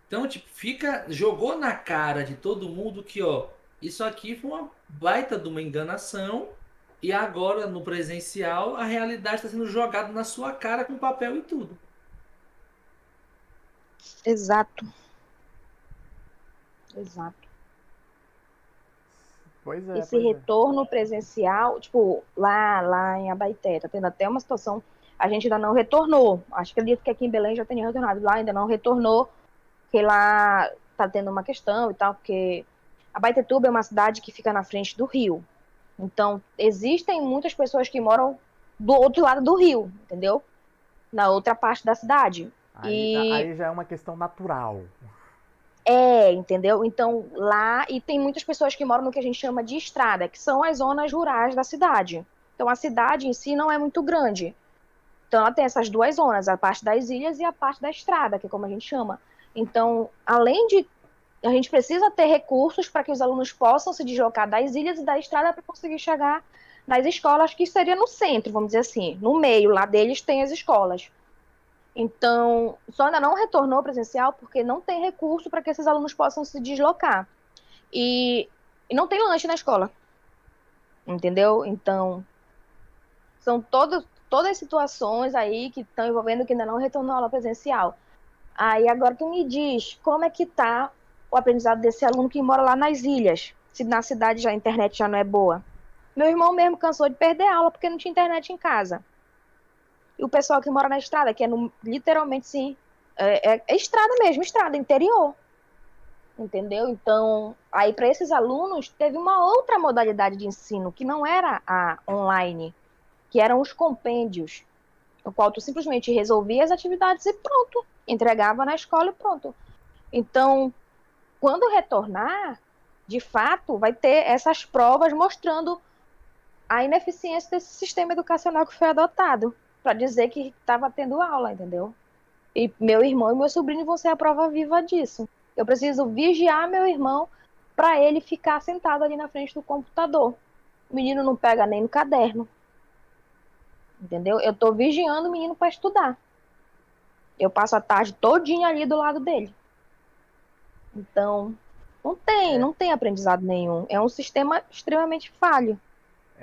Então, tipo, fica, jogou na cara de todo mundo que, ó, isso aqui foi uma baita de uma enganação e agora no presencial a realidade está sendo jogada na sua cara com papel e tudo. Exato. Exato. Pois é. Esse pois retorno é. presencial, tipo, lá, lá em Abaité, tá tendo até uma situação, a gente ainda não retornou. Acho que acredito que aqui em Belém já tenha retornado. Lá ainda não retornou, porque lá tá tendo uma questão e tal, porque Abaetetuba é uma cidade que fica na frente do rio. Então, existem muitas pessoas que moram do outro lado do rio, entendeu? Na outra parte da cidade. Aí, e... aí já é uma questão natural. É, entendeu? Então, lá, e tem muitas pessoas que moram no que a gente chama de estrada, que são as zonas rurais da cidade. Então, a cidade em si não é muito grande. Então, ela tem essas duas zonas, a parte das ilhas e a parte da estrada, que é como a gente chama. Então, além de a gente precisa ter recursos para que os alunos possam se deslocar das ilhas e da estrada para conseguir chegar nas escolas, que seria no centro, vamos dizer assim. No meio, lá deles tem as escolas. Então, só ainda não retornou presencial porque não tem recurso para que esses alunos possam se deslocar. E, e não tem lanche na escola. Entendeu? Então, são todas todas situações aí que estão envolvendo que ainda não retornou a aula presencial. Aí agora tu me diz como é que tá o aprendizado desse aluno que mora lá nas ilhas, se na cidade já a internet já não é boa. Meu irmão mesmo cansou de perder aula porque não tinha internet em casa. E o pessoal que mora na estrada, que é no, literalmente sim, é, é, é estrada mesmo, estrada, interior. Entendeu? Então, aí para esses alunos teve uma outra modalidade de ensino, que não era a online, que eram os compêndios, no qual tu simplesmente resolvia as atividades e pronto, entregava na escola e pronto. Então, quando retornar, de fato, vai ter essas provas mostrando a ineficiência desse sistema educacional que foi adotado, para dizer que estava tendo aula, entendeu? E meu irmão e meu sobrinho vão ser a prova viva disso. Eu preciso vigiar meu irmão para ele ficar sentado ali na frente do computador. O menino não pega nem no caderno. Entendeu? Eu estou vigiando o menino para estudar. Eu passo a tarde todinha ali do lado dele. Então, não tem, é. não tem aprendizado nenhum. É um sistema extremamente falho.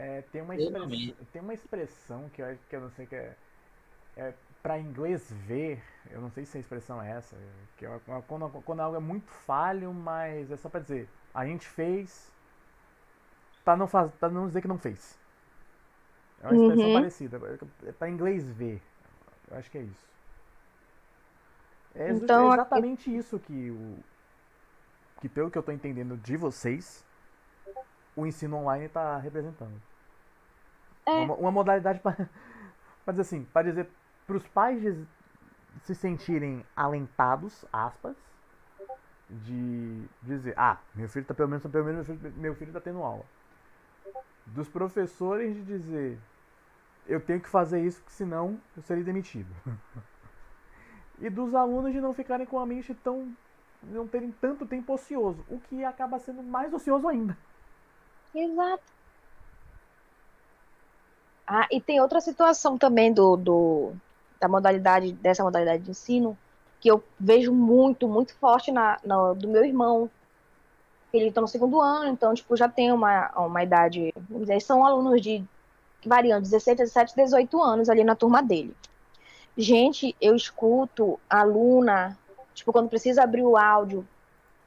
É, tem, uma expressão, tem uma expressão que eu, que eu não sei que é, é para inglês ver, eu não sei se a expressão é essa, que é quando, quando algo é muito falho, mas é só para dizer, a gente fez para não faz, para não dizer que não fez. É uma expressão uhum. parecida, é para inglês ver. Eu acho que é isso. É então, exatamente aqui... isso que o, que pelo que eu estou entendendo de vocês, o ensino online está representando. É. Uma, uma modalidade para dizer assim, para dizer para os pais se sentirem alentados, aspas, de dizer, ah, meu filho está pelo menos, pelo menos meu filho, meu filho tá tendo aula. Dos professores de dizer, eu tenho que fazer isso, porque senão eu seria demitido. e dos alunos de não ficarem com a mente tão não terem tanto tempo ocioso, o que acaba sendo mais ocioso ainda. Exato. Ah, e tem outra situação também do, do da modalidade dessa modalidade de ensino, que eu vejo muito, muito forte na, na do meu irmão. Ele está no segundo ano, então, tipo, já tem uma, uma idade, são alunos de variando 16, 17, 18 anos ali na turma dele. Gente, eu escuto aluna, tipo, quando precisa abrir o áudio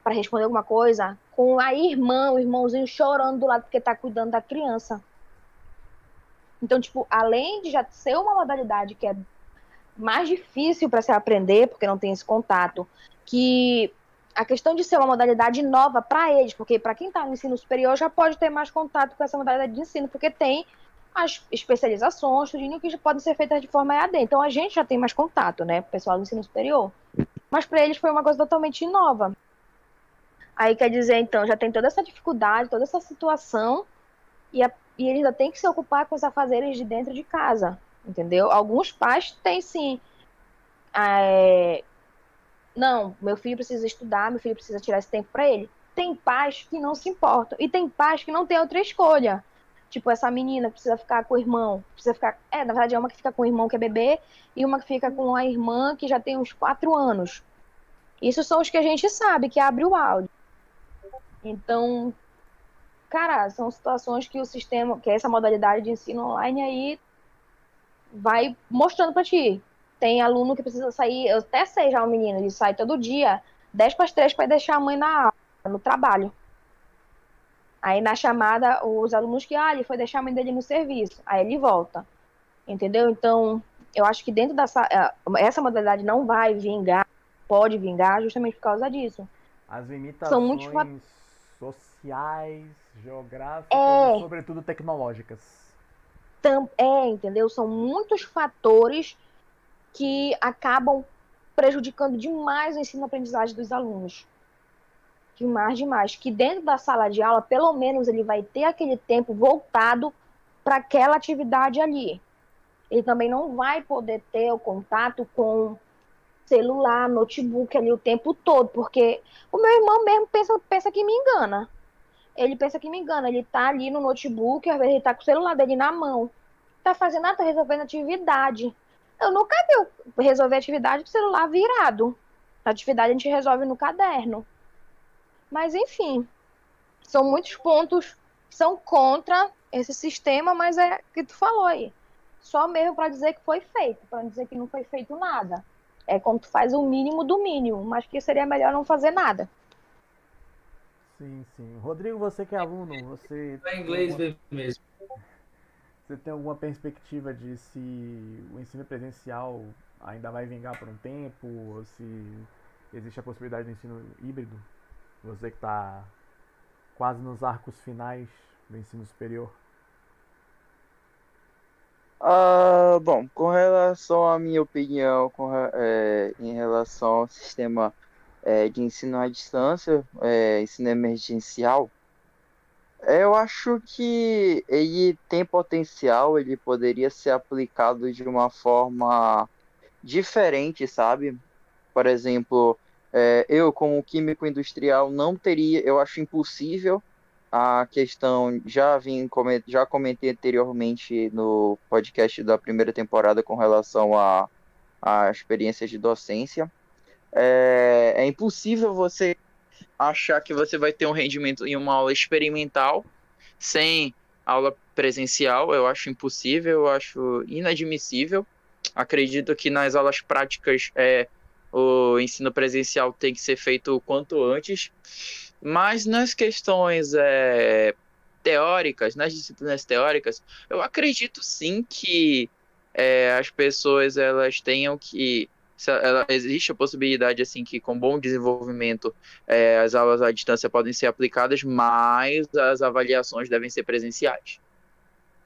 para responder alguma coisa, com a irmã, o irmãozinho chorando do lado porque tá cuidando da criança. Então, tipo, além de já ser uma modalidade que é mais difícil para se aprender, porque não tem esse contato, que a questão de ser uma modalidade nova para eles, porque para quem está no ensino superior já pode ter mais contato com essa modalidade de ensino, porque tem as especializações, tudinho que já podem ser feitas de forma EAD. Então a gente já tem mais contato, né, pessoal do ensino superior. Mas para eles foi uma coisa totalmente nova. Aí quer dizer, então, já tem toda essa dificuldade, toda essa situação, e, a, e eles já têm que se ocupar com os afazeres de dentro de casa, entendeu? Alguns pais têm sim. É, não, meu filho precisa estudar, meu filho precisa tirar esse tempo para ele. Tem pais que não se importam, e tem pais que não têm outra escolha. Tipo, essa menina precisa ficar com o irmão, precisa ficar. É, na verdade, é uma que fica com o irmão que é bebê, e uma que fica com a irmã que já tem uns quatro anos. Isso são os que a gente sabe que abre o áudio. Então, cara, são situações que o sistema, que essa modalidade de ensino online aí vai mostrando para ti. Tem aluno que precisa sair, eu até sei já o menino, ele sai todo dia, 10 para as 3 para deixar a mãe na aula, no trabalho. Aí na chamada, os alunos que, ah, ele foi deixar a mãe dele no serviço, aí ele volta. Entendeu? Então, eu acho que dentro dessa eh, essa modalidade não vai vingar, pode vingar justamente por causa disso. As limitações São muito sociais, geográficas é, e, sobretudo, tecnológicas. É, entendeu? São muitos fatores que acabam prejudicando demais o ensino-aprendizagem dos alunos. Demais, demais. Que dentro da sala de aula, pelo menos, ele vai ter aquele tempo voltado para aquela atividade ali. Ele também não vai poder ter o contato com celular, notebook ali o tempo todo, porque o meu irmão mesmo pensa, pensa que me engana ele pensa que me engana. Ele tá ali no notebook, às vezes ele tá com o celular dele na mão. Tá fazendo nada, tá resolvendo atividade. Eu nunca vi resolver atividade com o celular virado. A atividade a gente resolve no caderno. Mas enfim, são muitos pontos que são contra esse sistema, mas é o que tu falou aí. Só mesmo para dizer que foi feito, para dizer que não foi feito nada. É quando tu faz o mínimo do mínimo, mas que seria melhor não fazer nada. Sim, sim. Rodrigo, você que é aluno, você. É inglês alguma... mesmo. Você tem alguma perspectiva de se o ensino presencial ainda vai vingar por um tempo? Ou se existe a possibilidade do ensino híbrido? Você que está quase nos arcos finais do ensino superior. Ah, bom, com relação à minha opinião com, é, em relação ao sistema é, de ensino à distância, é, ensino emergencial, eu acho que ele tem potencial, ele poderia ser aplicado de uma forma diferente, sabe? Por exemplo, é, eu como químico industrial não teria, eu acho impossível a questão, já vim já comentei anteriormente no podcast da primeira temporada com relação a, a experiências de docência é, é impossível você achar que você vai ter um rendimento em uma aula experimental sem aula presencial. Eu acho impossível, eu acho inadmissível. Acredito que nas aulas práticas é, o ensino presencial tem que ser feito o quanto antes. Mas nas questões é, teóricas, nas disciplinas teóricas, eu acredito sim que é, as pessoas elas tenham que ela, existe a possibilidade assim que com bom desenvolvimento é, as aulas à distância podem ser aplicadas, mas as avaliações devem ser presenciais.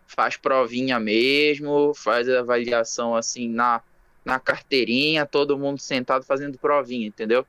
Faz provinha mesmo, faz avaliação assim na, na carteirinha, todo mundo sentado fazendo provinha, entendeu?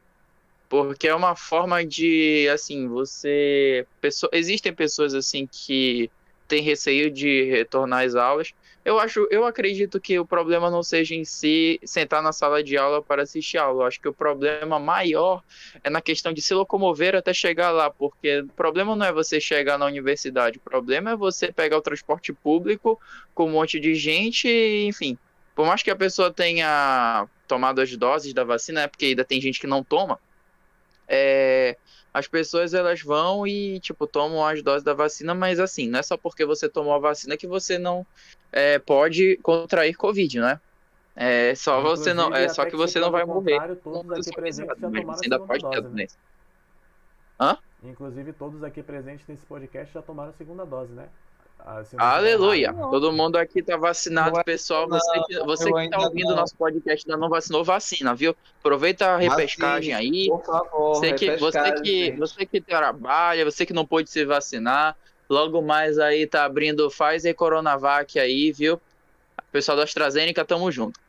Porque é uma forma de assim, você pessoa, existem pessoas assim que têm receio de retornar às aulas eu acho, eu acredito que o problema não seja em si sentar na sala de aula para assistir aula. Eu acho que o problema maior é na questão de se locomover até chegar lá, porque o problema não é você chegar na universidade, o problema é você pegar o transporte público com um monte de gente, enfim, por mais que a pessoa tenha tomado as doses da vacina, é porque ainda tem gente que não toma, é, as pessoas elas vão e tipo tomam as doses da vacina, mas assim, não é só porque você tomou a vacina que você não é, pode contrair covid, né? É só Inclusive, você não, é só que você não vai morrer. Todos aqui presentes já tomaram a segunda dose, né? Hã? Inclusive todos aqui presentes nesse podcast já tomaram a segunda dose, né? Aleluia! Todo mundo aqui tá vacinado, pessoal. Você que, você que tá ouvindo o nosso podcast ainda não vacinou, vacina, viu? Aproveita a repescagem aí. Por favor, você que, você que, você que trabalha, você que não pôde se vacinar, logo mais aí tá abrindo Pfizer e Coronavac aí, viu? Pessoal da AstraZeneca, tamo junto.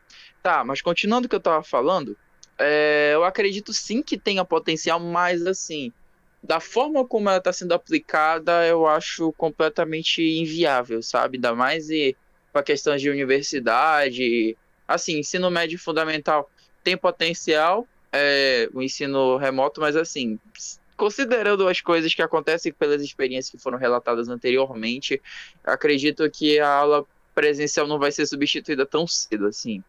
Tá, mas continuando o que eu tava falando, é, eu acredito sim que tenha potencial, mas assim, da forma como ela está sendo aplicada, eu acho completamente inviável, sabe? Ainda mais para questões de universidade. Assim, ensino médio fundamental tem potencial, é, o ensino remoto, mas assim, considerando as coisas que acontecem pelas experiências que foram relatadas anteriormente, acredito que a aula presencial não vai ser substituída tão cedo assim.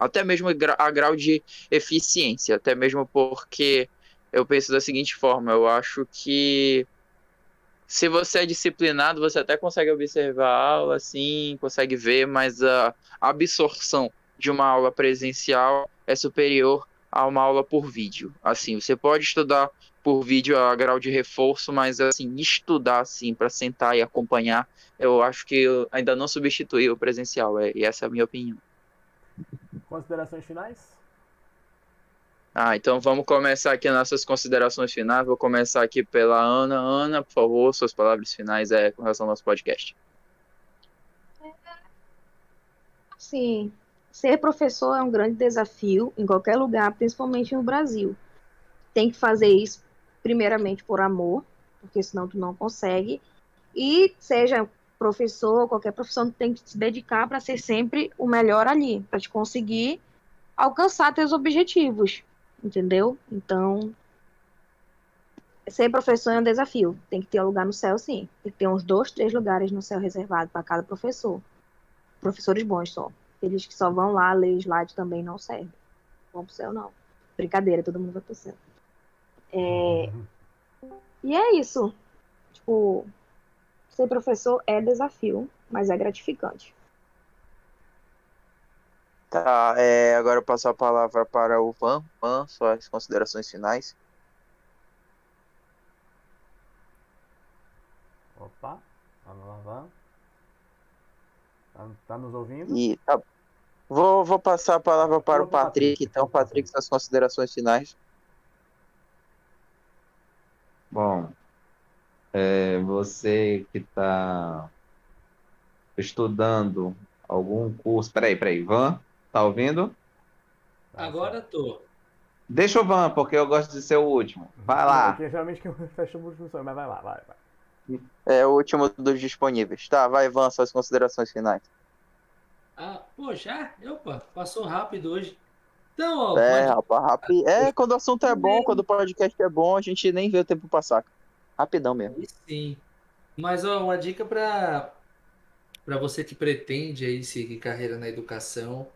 Até mesmo a grau de eficiência, até mesmo porque eu penso da seguinte forma: eu acho que se você é disciplinado, você até consegue observar a aula, assim, consegue ver, mas a absorção de uma aula presencial é superior a uma aula por vídeo. Assim, você pode estudar por vídeo a grau de reforço, mas assim, estudar assim para sentar e acompanhar, eu acho que ainda não substitui o presencial, é, e essa é a minha opinião. Considerações finais? Ah, então vamos começar aqui nossas considerações finais. Vou começar aqui pela Ana. Ana, por favor, suas palavras finais é com relação ao nosso podcast. Sim, ser professor é um grande desafio em qualquer lugar, principalmente no Brasil. Tem que fazer isso primeiramente por amor, porque senão tu não consegue. E seja professor, qualquer profissão, tu tem que se dedicar para ser sempre o melhor ali, para te conseguir alcançar teus objetivos entendeu? Então, ser professor é um desafio. Tem que ter um lugar no céu, sim. Tem que ter uns dois, três lugares no céu reservado para cada professor. Professores bons só. Eles que só vão lá ler slide também não servem. Vão pro céu, não. Brincadeira, todo mundo vai pro céu. É... E é isso. Tipo, ser professor é desafio, mas é gratificante. Tá, é, agora eu passo a palavra para o Van. Van, suas considerações finais. Opa, vamos lá, Van. Tá, tá nos ouvindo? E, tá, vou, vou passar a palavra para o Patrick, então, Patrick, suas considerações finais. Bom, é, você que está estudando algum curso. Peraí, peraí, Van, Tá ouvindo? Agora tô. Deixa o Van, porque eu gosto de ser o último. Vai lá. Porque geralmente que eu fecho o último mas vai lá, vai, vai. É o último dos disponíveis. Tá, vai, Van, suas considerações finais. Ah, pô, já? Opa, passou rápido hoje. Então, ó. É, pode... rapaz, rápido. É, quando o assunto é bom, quando o podcast é bom, a gente nem vê o tempo passar. Rapidão mesmo. Sim. Mas, ó, uma dica para para você que pretende aí seguir carreira na educação,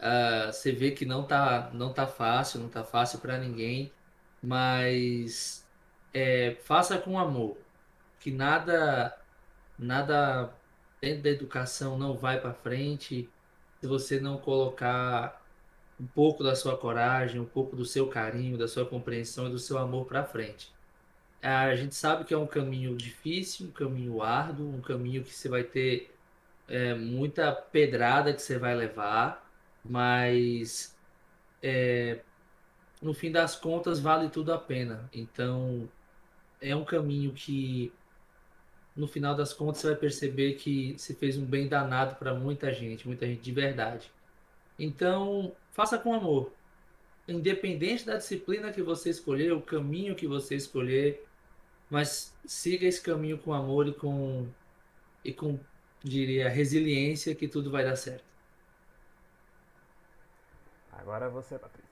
Uh, você vê que não tá, não tá fácil, não tá fácil para ninguém, mas é, faça com amor, que nada, nada dentro da educação não vai para frente se você não colocar um pouco da sua coragem, um pouco do seu carinho, da sua compreensão e do seu amor para frente. A gente sabe que é um caminho difícil, um caminho árduo, um caminho que você vai ter é, muita pedrada que você vai levar, mas é, no fim das contas vale tudo a pena. Então é um caminho que no final das contas você vai perceber que se fez um bem danado para muita gente, muita gente de verdade. Então faça com amor. Independente da disciplina que você escolher, o caminho que você escolher, mas siga esse caminho com amor e com e com diria resiliência que tudo vai dar certo. Agora é você, Patrick.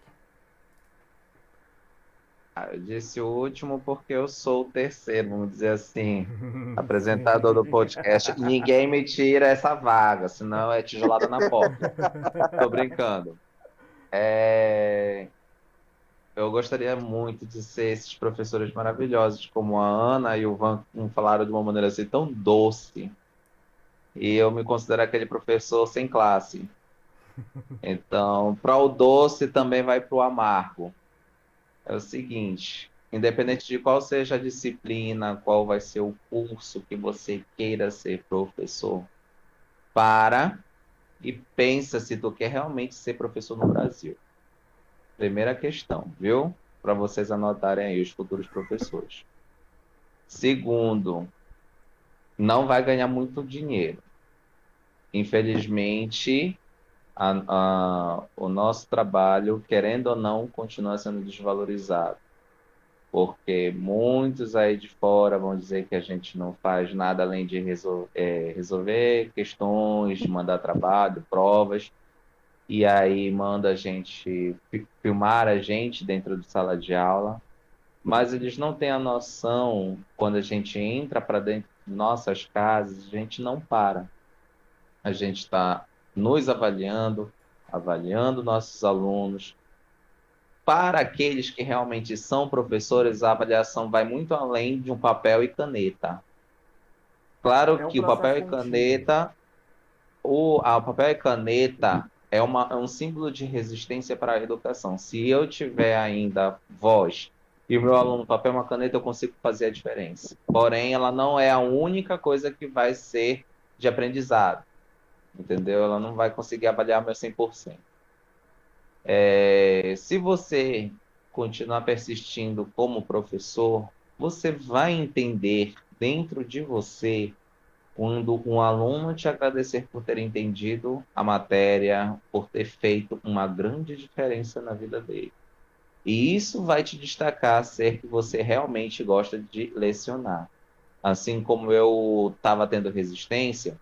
Ah, eu disse o último porque eu sou o terceiro, vamos dizer assim, apresentador do podcast. Ninguém me tira essa vaga, senão é tijolada na porta. Tô brincando. É... Eu gostaria muito de ser esses professores maravilhosos, como a Ana e o Van falaram de uma maneira assim tão doce. E eu me considero aquele professor sem classe. Então, para o doce também vai para o amargo é o seguinte: independente de qual seja a disciplina, qual vai ser o curso que você queira ser professor, para e pensa se tu quer realmente ser professor no Brasil. Primeira questão, viu? Para vocês anotarem aí os futuros professores. Segundo, não vai ganhar muito dinheiro. Infelizmente, a, a, o nosso trabalho, querendo ou não, continua sendo desvalorizado. Porque muitos aí de fora vão dizer que a gente não faz nada além de resol é, resolver questões, de mandar trabalho, provas, e aí manda a gente filmar a gente dentro de sala de aula, mas eles não têm a noção, quando a gente entra para dentro de nossas casas, a gente não para. A gente está nos avaliando, avaliando nossos alunos. Para aqueles que realmente são professores, a avaliação vai muito além de um papel e caneta. Claro é um que o papel e caneta, o a papel e caneta é, uma, é um símbolo de resistência para a educação. Se eu tiver ainda voz e o meu aluno papel e uma caneta, eu consigo fazer a diferença. Porém, ela não é a única coisa que vai ser de aprendizado entendeu? Ela não vai conseguir avaliar meu 100%. É, se você continuar persistindo como professor, você vai entender dentro de você quando um aluno te agradecer por ter entendido a matéria, por ter feito uma grande diferença na vida dele. E isso vai te destacar ser que você realmente gosta de lecionar. Assim como eu estava tendo resistência,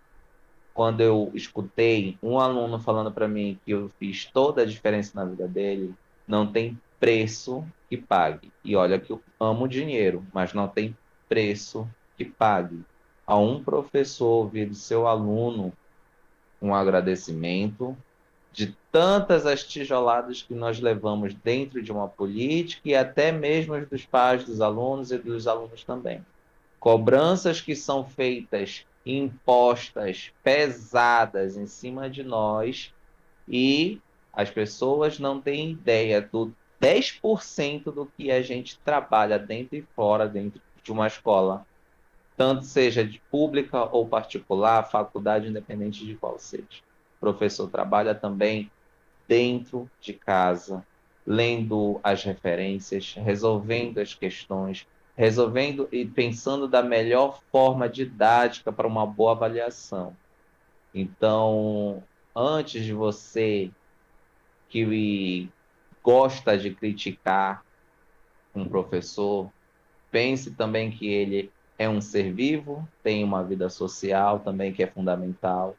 quando eu escutei um aluno falando para mim que eu fiz toda a diferença na vida dele, não tem preço que pague. E olha que eu amo dinheiro, mas não tem preço que pague. A um professor ouvir do seu aluno um agradecimento de tantas as tijoladas que nós levamos dentro de uma política e até mesmo dos pais dos alunos e dos alunos também. Cobranças que são feitas impostas pesadas em cima de nós e as pessoas não têm ideia do 10% do que a gente trabalha dentro e fora dentro de uma escola, tanto seja de pública ou particular, faculdade independente de qual seja. O professor trabalha também dentro de casa, lendo as referências, resolvendo as questões, resolvendo e pensando da melhor forma didática para uma boa avaliação. Então, antes de você que gosta de criticar um professor, pense também que ele é um ser vivo, tem uma vida social também que é fundamental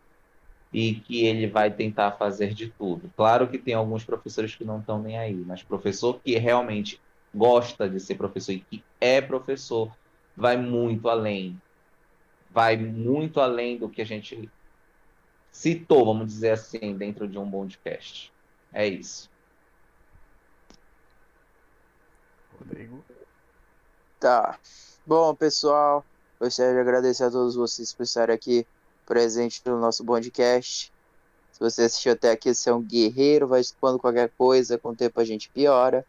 e que ele vai tentar fazer de tudo. Claro que tem alguns professores que não estão nem aí, mas professor que realmente gosta de ser professor e que é professor, vai muito além. Vai muito além do que a gente citou, vamos dizer assim, dentro de um podcast. É isso. Rodrigo. Tá. Bom, pessoal, gostaria de agradecer a todos vocês por estarem aqui presentes no nosso podcast. Se você assistiu até aqui, você é um guerreiro, vai expondo qualquer coisa, com o tempo a gente piora.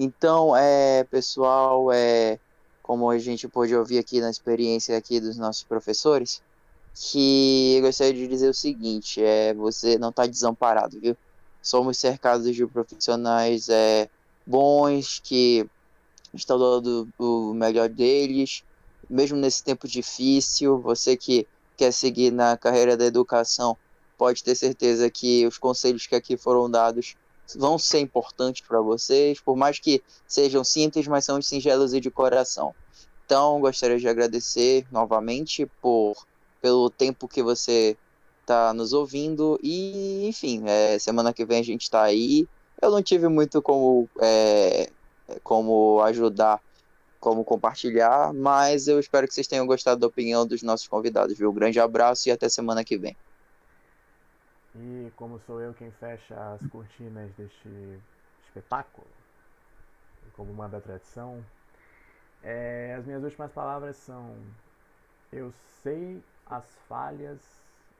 Então, é, pessoal, é, como a gente pôde ouvir aqui na experiência aqui dos nossos professores, que eu gostaria de dizer o seguinte, é, você não está desamparado, viu? Somos cercados de profissionais é, bons, que estão dando o melhor deles, mesmo nesse tempo difícil, você que quer seguir na carreira da educação, pode ter certeza que os conselhos que aqui foram dados vão ser importantes para vocês, por mais que sejam simples, mas são singelos e de coração. Então, gostaria de agradecer novamente por pelo tempo que você está nos ouvindo e, enfim, é, semana que vem a gente está aí. Eu não tive muito como é, como ajudar, como compartilhar, mas eu espero que vocês tenham gostado da opinião dos nossos convidados, viu? Grande abraço e até semana que vem. E como sou eu quem fecha as cortinas deste espetáculo, como manda a tradição, é, as minhas últimas palavras são: eu sei as falhas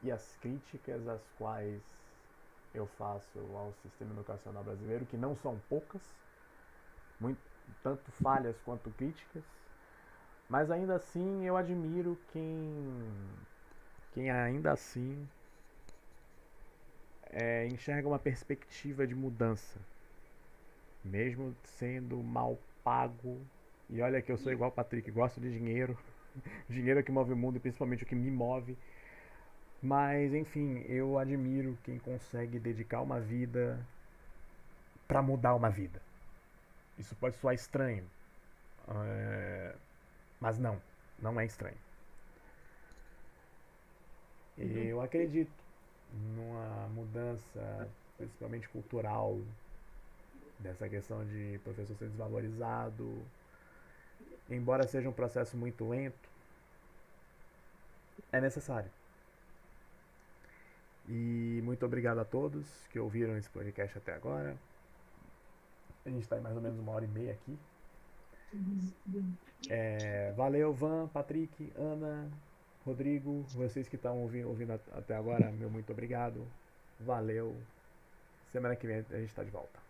e as críticas as quais eu faço ao sistema educacional brasileiro, que não são poucas, muito, tanto falhas quanto críticas, mas ainda assim eu admiro quem, quem ainda assim é, enxerga uma perspectiva de mudança, mesmo sendo mal pago. E olha que eu sou igual o Patrick, gosto de dinheiro, dinheiro é que move o mundo e principalmente o que me move. Mas enfim, eu admiro quem consegue dedicar uma vida para mudar uma vida. Isso pode soar estranho, é... mas não, não é estranho. E eu acredito numa mudança, principalmente cultural, dessa questão de professor ser desvalorizado. Embora seja um processo muito lento, é necessário. E muito obrigado a todos que ouviram esse podcast até agora. A gente está em mais ou menos uma hora e meia aqui. É, valeu, Van, Patrick, Ana, Rodrigo, vocês que estão ouvindo, ouvindo até agora, meu muito obrigado. Valeu. Semana que vem a gente está de volta.